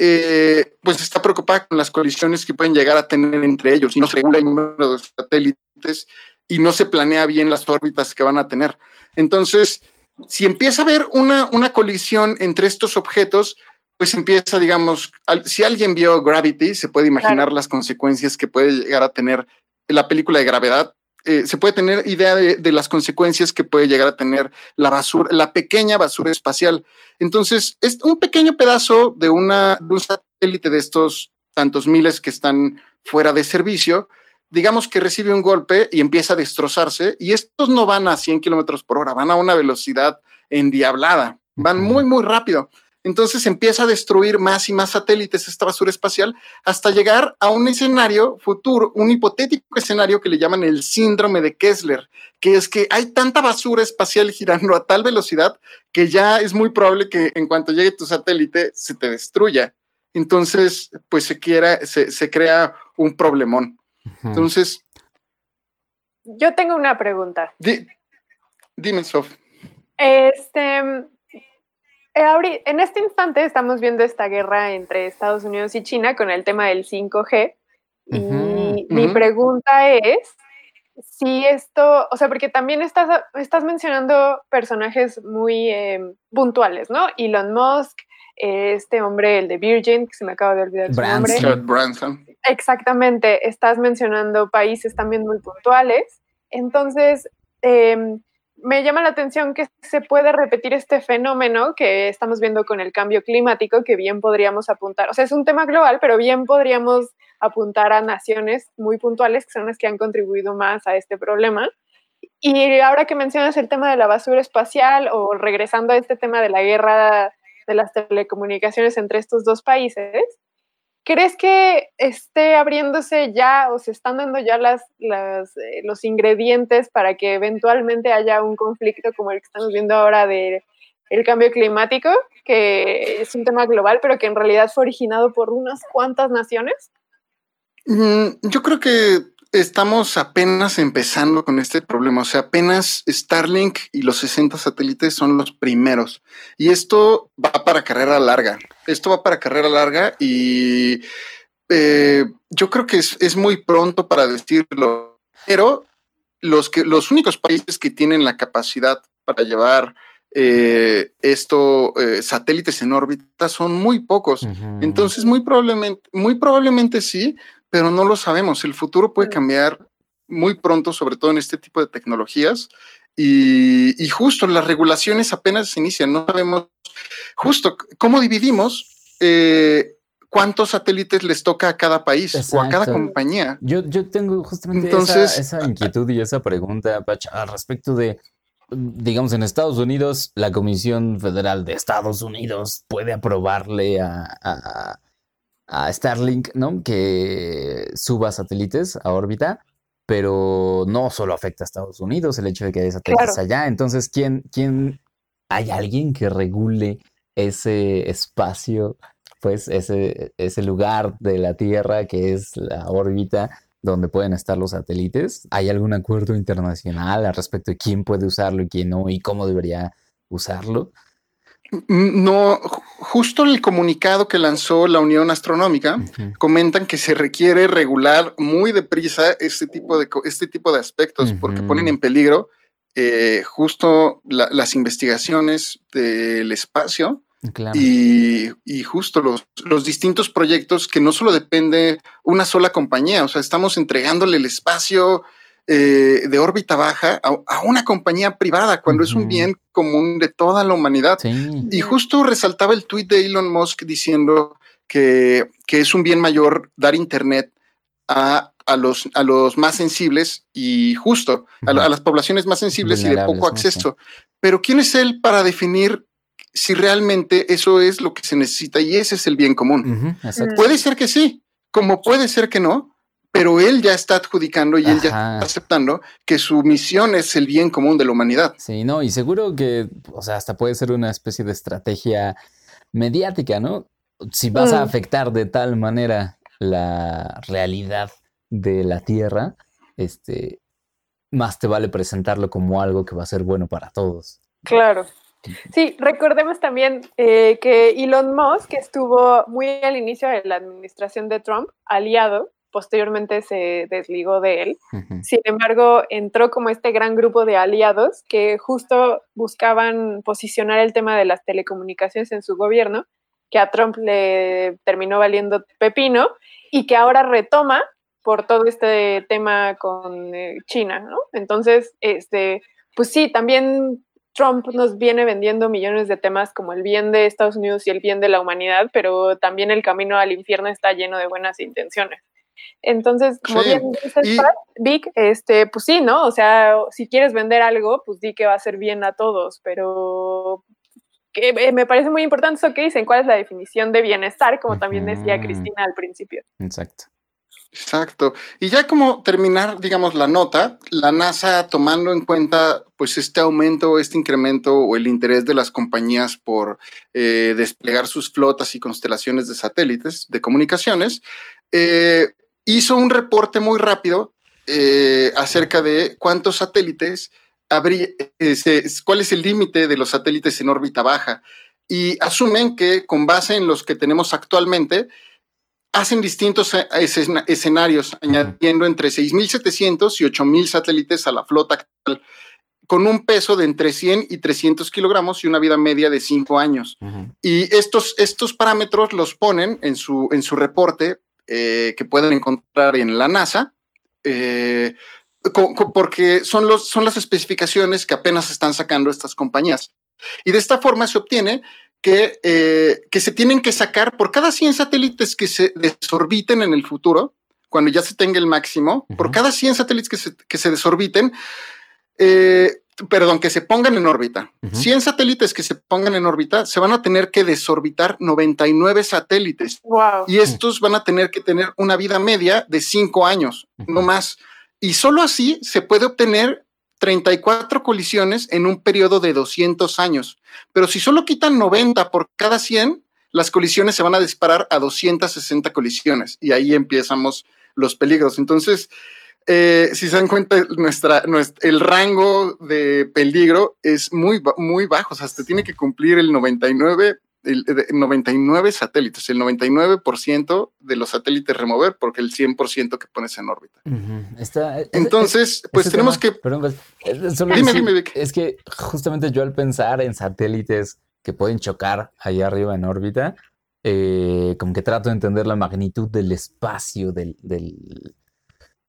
eh, pues está preocupada con las colisiones que pueden llegar a tener entre ellos y no se regula el número de satélites y no se planea bien las órbitas que van a tener. Entonces, si empieza a haber una, una colisión entre estos objetos, pues empieza, digamos, si alguien vio Gravity, se puede imaginar las consecuencias que puede llegar a tener la película de gravedad. Eh, se puede tener idea de, las consecuencias que puede llegar a tener la basura, la pequeña basura espacial. Entonces, es un pequeño pedazo de, una, un satélite de estos tantos miles que están fuera de servicio, digamos que recibe un golpe y empieza a destrozarse, y estos no van a 100 kilómetros por hora, van a una velocidad endiablada, van muy, muy rápido. Entonces empieza a destruir más y más satélites esta basura espacial hasta llegar a un escenario futuro, un hipotético escenario que le llaman el síndrome de Kessler, que es que hay tanta basura espacial girando a tal velocidad que ya es muy probable que en cuanto llegue tu satélite se te destruya. Entonces, pues se, quiera, se, crea un problemón. Entonces... Yo tengo una pregunta. dime, Sof. Este, en este instante estamos viendo esta guerra entre Estados Unidos y China con el tema del 5G. Y mi pregunta es si esto, o sea, porque también estás, estás mencionando personajes muy em, puntuales, ¿no? Elon Musk, este hombre, el de Virgin, que se me acaba de olvidar su nombre. Branson. Exactamente, estás mencionando países también muy puntuales. Entonces, eh, me llama la atención que se puede repetir este fenómeno que estamos viendo con el cambio climático, que bien podríamos apuntar, o sea, es un tema global, pero bien podríamos apuntar a naciones muy puntuales, que son las que han contribuido más a este problema. Y ahora que mencionas el tema de la basura espacial o regresando a este tema de la guerra de las telecomunicaciones entre estos dos países, ¿Crees que esté abriéndose ya o se están dando ya las, eh, los ingredientes para que eventualmente haya un conflicto como el que estamos viendo ahora del el cambio climático, que es un tema global, pero que en realidad fue originado por unas cuantas naciones? Mm, yo creo que estamos apenas empezando con este problema. O sea, apenas Starlink y los 60 satélites son los primeros. Y esto va para carrera larga. Esto va para carrera larga y eh, yo creo que es, muy pronto para decirlo. Pero los, que, los únicos países que tienen la capacidad para llevar eh, esto, eh, satélites en órbita son muy pocos. Entonces, muy probablemente, muy probablemente sí, pero no lo sabemos. El futuro puede cambiar muy pronto, sobre todo en este tipo de tecnologías. Y, justo las regulaciones apenas se inician. No sabemos justo cómo dividimos eh, cuántos satélites les toca a cada país o a cada compañía. Yo, yo tengo justamente Entonces, esa, inquietud y esa pregunta, Pacha, al respecto de, digamos, en Estados Unidos, la Comisión Federal de Estados Unidos puede aprobarle a a Starlink, ¿no? Que suba satélites a órbita. pero no solo afecta a Estados Unidos el hecho de que haya satélites allá. Entonces, ¿quién, ¿quién, hay alguien que regule ese espacio, pues ese, ese lugar de la Tierra que es la órbita donde pueden estar los satélites? ¿Hay algún acuerdo internacional al respecto de quién puede usarlo y quién no y cómo debería usarlo? No, justo en el comunicado que lanzó la Unión Astronómica, comentan que se requiere regular muy deprisa este tipo de, este tipo de aspectos porque ponen en peligro eh, justo las investigaciones del espacio y, justo los, los, distintos proyectos que no solo depende una sola compañía, o sea, estamos entregándole el espacio eh, de órbita baja a, una compañía privada cuando es un bien común de toda la humanidad. Y justo resaltaba el tuit de Elon Musk diciendo que, es un bien mayor dar Internet a, los, a los más sensibles y justo a, las poblaciones más sensibles y de poco acceso. Pero ¿quién es él para definir si realmente eso es lo que se necesita y ese es el bien común? puede ser que sí, como puede ser que no, pero él ya está adjudicando y él ya está aceptando que su misión es el bien común de la humanidad. Sí, no, y seguro que, o sea, hasta puede ser una especie de estrategia mediática, ¿no? Si vas a mm. afectar de tal manera la realidad de la Tierra, este, más te vale presentarlo como algo que va a ser bueno para todos. Claro. Sí, recordemos también eh, que Elon Musk estuvo muy al inicio de la administración de Trump, aliado posteriormente se desligó de él. Sin embargo, entró como este gran grupo de aliados que justo buscaban posicionar el tema de las telecomunicaciones en su gobierno, que a Trump le terminó valiendo pepino y que ahora retoma por todo este tema con eh, China, ¿no? Entonces, este, pues sí, también Trump nos viene vendiendo millones de temas como el bien de Estados Unidos y el bien de la humanidad, pero también el camino al infierno está lleno de buenas intenciones. Entonces, como bien dices, Vic, este, pues sí, ¿no? O sea, si quieres vender algo, pues di que va a ser bien a todos, pero que eh, me parece muy importante eso que dicen, cuál es la definición de bienestar, como también decía Cristina al principio. Exacto. Exacto. Y ya como terminar, digamos, la nota, la NASA tomando en cuenta pues este aumento, este incremento o el interés de las compañías por eh, desplegar sus flotas y constelaciones de satélites de comunicaciones, eh, hizo un reporte muy rápido eh, acerca de cuántos satélites habría, eh, cuál es el límite de los satélites en órbita baja. Y asumen que con base en los que tenemos actualmente, hacen distintos eh, escenarios, añadiendo entre 6.700 y 8.000 satélites a la flota actual, con un peso de entre 100 y 300 kilogramos y una vida media de 5 años. Y estos, estos parámetros los ponen en su, en su reporte eh, que pueden encontrar en la NASA, eh, porque son, los, son las especificaciones que apenas están sacando estas compañías. Y de esta forma se obtiene que, eh, que se tienen que sacar por cada 100 satélites que se desorbiten en el futuro, cuando ya se tenga el máximo, por cada 100 satélites que se, que se desorbiten, perdón, que se pongan en órbita. 100 satélites que se pongan en órbita, se van a tener que desorbitar 99 satélites. Y estos van a tener que tener una vida media de 5 años, no más. Y solo así se puede obtener 34 colisiones en un periodo de 200 años. Pero si solo quitan 90 por cada 100, las colisiones se van a disparar a 260 colisiones. Y ahí empezamos los peligros. Entonces, eh, si se dan cuenta, nuestra, el rango de peligro es muy, muy bajo. O sea, se tiene que cumplir el 99, el, 99 satélites, el 99% de los satélites remover, porque el 100% que pones en órbita. Entonces, pues tenemos que. Perdón, pues, dime, dime, Es que justamente yo al pensar en satélites que pueden chocar allá arriba en órbita, eh, como que trato de entender la magnitud del espacio del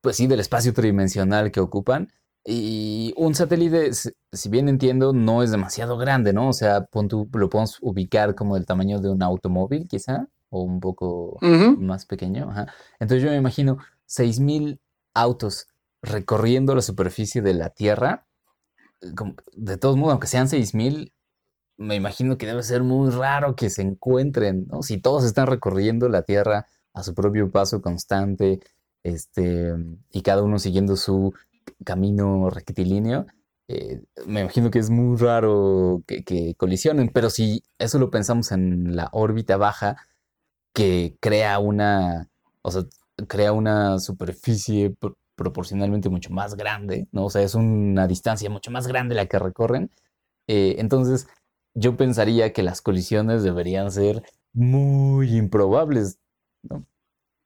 pues sí, del espacio tridimensional que ocupan. Y un satélite, si bien entiendo, no es demasiado grande, ¿no? O sea, lo podemos ubicar como del tamaño de un automóvil, quizá, o un poco más pequeño. Entonces yo me imagino 6.000 autos recorriendo la superficie de la Tierra. De todos modos, aunque sean 6.000, me imagino que debe ser muy raro que se encuentren, ¿no? Si todos están recorriendo la Tierra a su propio paso constante, este, y cada uno siguiendo su camino rectilíneo, eh, me imagino que es muy raro que, colisionen, pero si eso lo pensamos en la órbita baja, que crea una, o sea, crea una superficie proporcionalmente mucho más grande, ¿no? O sea, es una distancia mucho más grande la que recorren. Eh, entonces, yo pensaría que las colisiones deberían ser muy improbables, ¿no?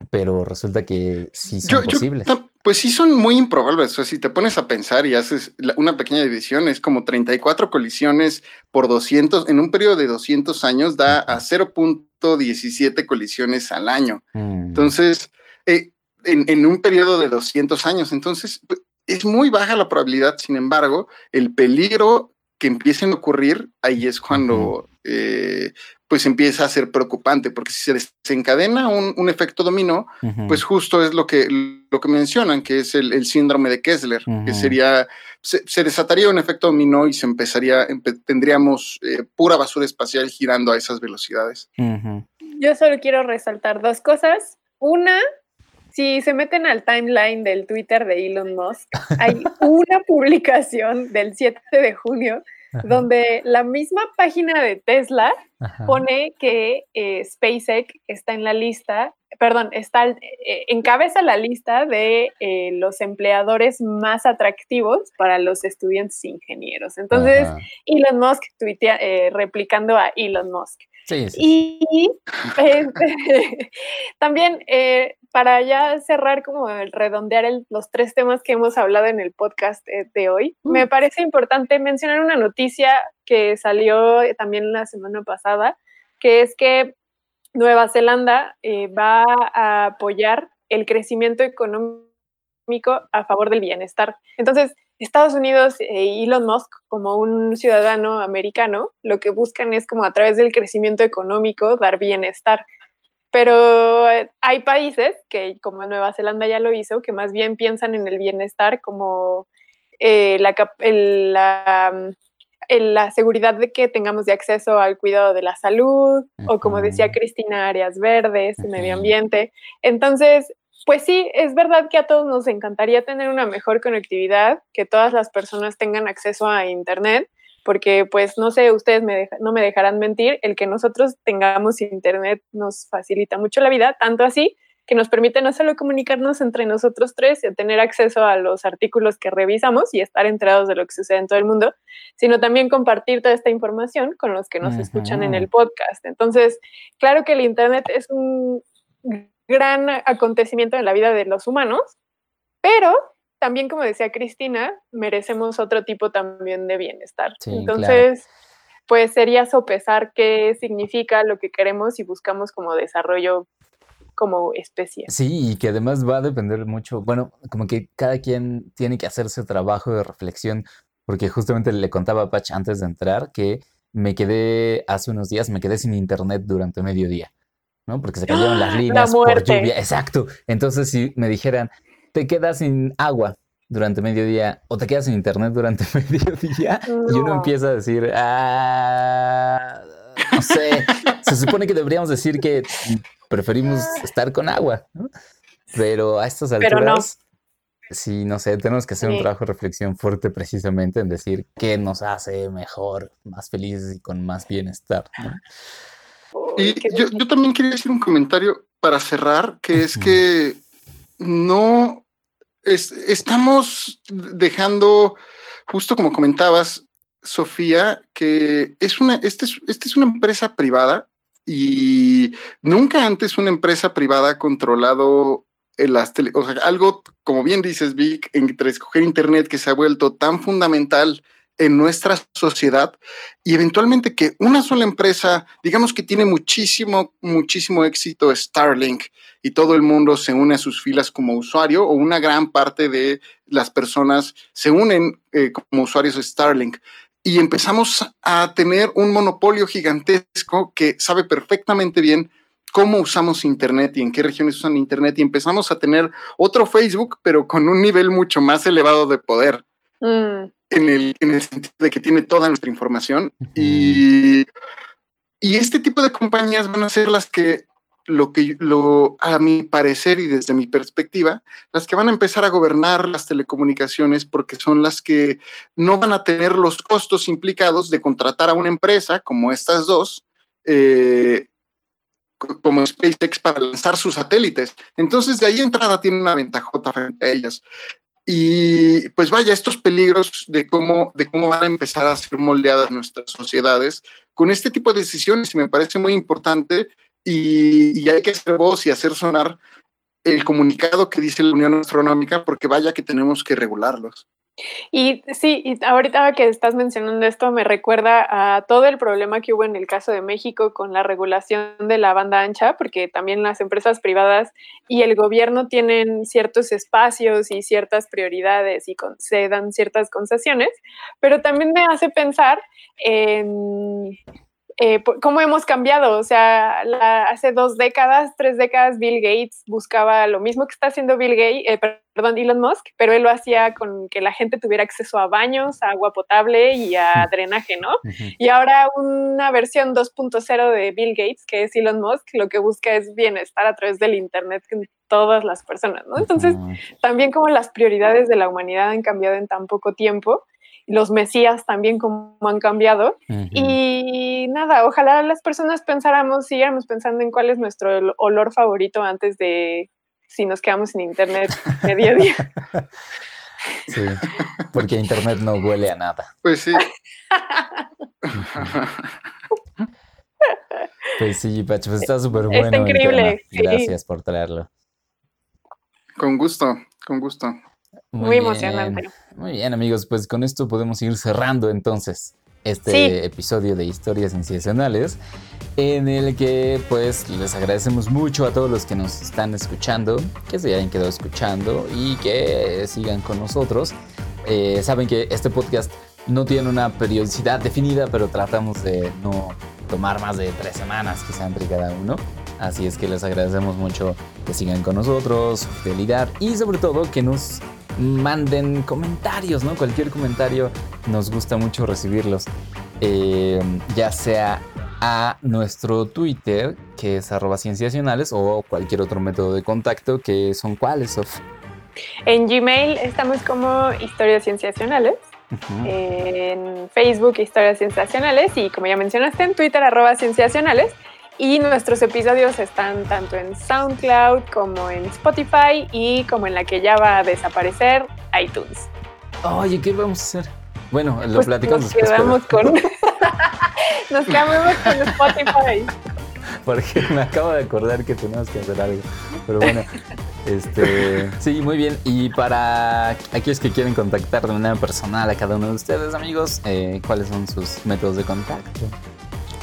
Pero resulta que sí son posibles. pues sí son muy improbables. O sea, si te pones a pensar y haces una pequeña división, es como 34 colisiones por 200, en un periodo de 200 años da a 0.17 colisiones al año. Mm. Entonces, eh, en, en, un periodo de 200 años. Entonces, pues, es muy baja la probabilidad, sin embargo, el peligro que empiecen a ocurrir, ahí es cuando eh, pues empieza a ser preocupante, porque si se desencadena un, efecto dominó, pues justo es lo que, lo que mencionan, que es el, síndrome de Kessler, que sería, se, desataría un efecto dominó y se empezaría, tendríamos eh, pura basura espacial girando a esas velocidades. Yo solo quiero resaltar dos cosas. Una, si se meten al timeline del Twitter de Elon Musk, hay una publicación del 7 de junio donde la misma página de Tesla pone que eh, SpaceX está en la lista, perdón, está eh, encabeza la lista de eh, los empleadores más atractivos para los estudiantes ingenieros. Entonces, Elon Musk tuitea, replicando a Elon Musk. Y este, también eh, para ya cerrar, como redondear los tres temas que hemos hablado en el podcast eh, de hoy, me parece importante mencionar una noticia que salió también la semana pasada, que es que Nueva Zelanda eh, va a apoyar el crecimiento económico a favor del bienestar. Entonces, Estados Unidos e Elon Musk, como un ciudadano americano, lo que buscan es como a través del crecimiento económico dar bienestar. Pero eh, hay países que, como Nueva Zelanda ya lo hizo, que más bien piensan en el bienestar como eh, la, la, seguridad de que tengamos de acceso al cuidado de la salud, o como decía Cristina, áreas verdes, medio ambiente. Entonces, pues sí, es verdad que a todos nos encantaría tener una mejor conectividad, que todas las personas tengan acceso a Internet, porque pues no sé, ustedes no me dejarán mentir, el que nosotros tengamos Internet nos facilita mucho la vida, tanto así que nos permite no solo comunicarnos entre nosotros tres y tener acceso a los artículos que revisamos y estar enterados de lo que sucede en todo el mundo, sino también compartir toda esta información con los que nos escuchan en el podcast. Entonces, claro que el Internet es un gran acontecimiento en la vida de los humanos, pero también, como decía Cristina, merecemos otro tipo también de bienestar. Entonces, pues sería sopesar qué significa lo que queremos y buscamos como desarrollo como especie. Sí, y que además va a depender mucho, bueno, como que cada quien tiene que hacerse trabajo de reflexión, porque justamente le contaba a Patch antes de entrar que me quedé, hace unos días, me quedé sin internet durante medio día. ¿no? Porque se cayeron las líneas por lluvia. Exacto. Entonces, si me dijeran, te quedas sin agua durante mediodía o te quedas sin internet durante mediodía, y uno empieza a decir, ah, no sé, se supone que deberíamos decir que preferimos estar con agua, Pero a estas alturas, sí, no sé, tenemos que hacer un trabajo de reflexión fuerte precisamente en decir qué nos hace mejor, más felices y con más bienestar. Y yo, yo, también quería decir un comentario para cerrar, que es que no estamos dejando, justo como comentabas, Sofía, que es una, este es, este es una empresa privada y nunca antes una empresa privada ha controlado las tele, o sea, algo, como bien dices, Vic, entre escoger Internet que se ha vuelto tan fundamental en nuestra sociedad y eventualmente que una sola empresa, digamos que tiene muchísimo, muchísimo éxito Starlink y todo el mundo se une a sus filas como usuario o una gran parte de las personas se unen eh, como usuarios de Starlink y empezamos a tener un monopolio gigantesco que sabe perfectamente bien cómo usamos Internet y en qué regiones usan Internet y empezamos a tener otro Facebook, pero con un nivel mucho más elevado de poder. Mm en el, en el sentido de que tiene toda nuestra información y, y este tipo de compañías van a ser las que lo que lo a mi parecer y desde mi perspectiva, las que van a empezar a gobernar las telecomunicaciones porque son las que no van a tener los costos implicados de contratar a una empresa como estas dos, eh, como SpaceX para lanzar sus satélites. Entonces, de ahí entrada tiene una ventajota frente a ellas. Y pues vaya, estos peligros de cómo, de cómo van a empezar a ser moldeadas nuestras sociedades con este tipo de decisiones, me parece muy importante, y, y hay que hacer voz y hacer sonar el comunicado que dice la Unión Astronómica, porque vaya que tenemos que regularlos. Y sí, y ahorita que estás mencionando esto me recuerda a todo el problema que hubo en el caso de México con la regulación de la banda ancha, porque también las empresas privadas y el gobierno tienen ciertos espacios y ciertas prioridades y se dan ciertas concesiones, pero también me hace pensar en eh, cómo hemos cambiado. O sea, hace dos décadas, tres décadas, Bill Gates buscaba lo mismo que está haciendo Bill Gates, eh, perdón, Elon Musk, pero él lo hacía con que la gente tuviera acceso a baños, a agua potable y a drenaje, ¿no? Y ahora una versión 2.0 de Bill Gates, que es Elon Musk, lo que busca es bienestar a través del Internet con todas las personas, ¿no? Entonces, también como las prioridades de la humanidad han cambiado en tan poco tiempo los mesías también como han cambiado. Y nada, ojalá las personas pensáramos, siguiéramos pensando en cuál es nuestro olor favorito antes de si nos quedamos sin internet medio día. Sí, porque internet no huele a nada. Pues sí. Pues sí, Pacho, pues está súper bueno. Está increíble. Gracias por traerlo. Con gusto, con gusto. Muy, emocionante. Muy bien, amigos, pues con esto podemos ir cerrando entonces este episodio de Historias Sensacionales, en el que pues les agradecemos mucho a todos los que nos están escuchando, que se hayan quedado escuchando y que sigan con nosotros. Eh, saben que este podcast no tiene una periodicidad definida, pero tratamos de no tomar más de tres semanas quizá entre cada uno. Así es que les agradecemos mucho que sigan con nosotros, su fidelidad y sobre todo que nos manden comentarios, ¿no? Cualquier comentario nos gusta mucho recibirlos. Eh, ya sea a nuestro Twitter, que es arroba cienciacionales, o cualquier otro método de contacto, que son cuáles, Sof. En Gmail estamos como Historias Cienciacionales. En Facebook, Historias Cienciacionales. Y como ya mencionaste, en Twitter, arroba Cienciacionales. Y nuestros episodios están tanto en SoundCloud como en Spotify y como en la que ya va a desaparecer, iTunes. Oye, ¿qué vamos a hacer? Bueno, lo pues platicamos nos Quedamos con... nos quedamos con Spotify. Porque me acabo de acordar que tenemos que hacer algo. Pero bueno, este, sí, muy bien. Y para aquellos que quieren contactar de manera personal a cada uno de ustedes, amigos, eh, ¿cuáles son sus métodos de contacto?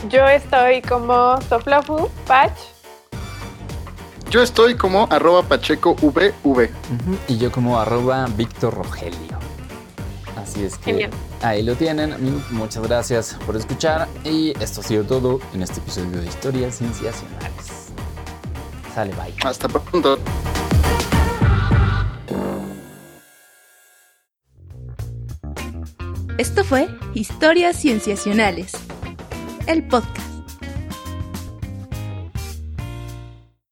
Yo estoy como Soflafu Pach. Yo estoy como arroba Pacheco VV. Y yo como arroba Víctor Rogelio. Así es que ahí lo tienen. Muchas gracias por escuchar. Y esto ha sido todo en este episodio de Historias Cienciacionales. Sale, bye. Hasta pronto. Esto fue Historias Cienciacionales el podcast.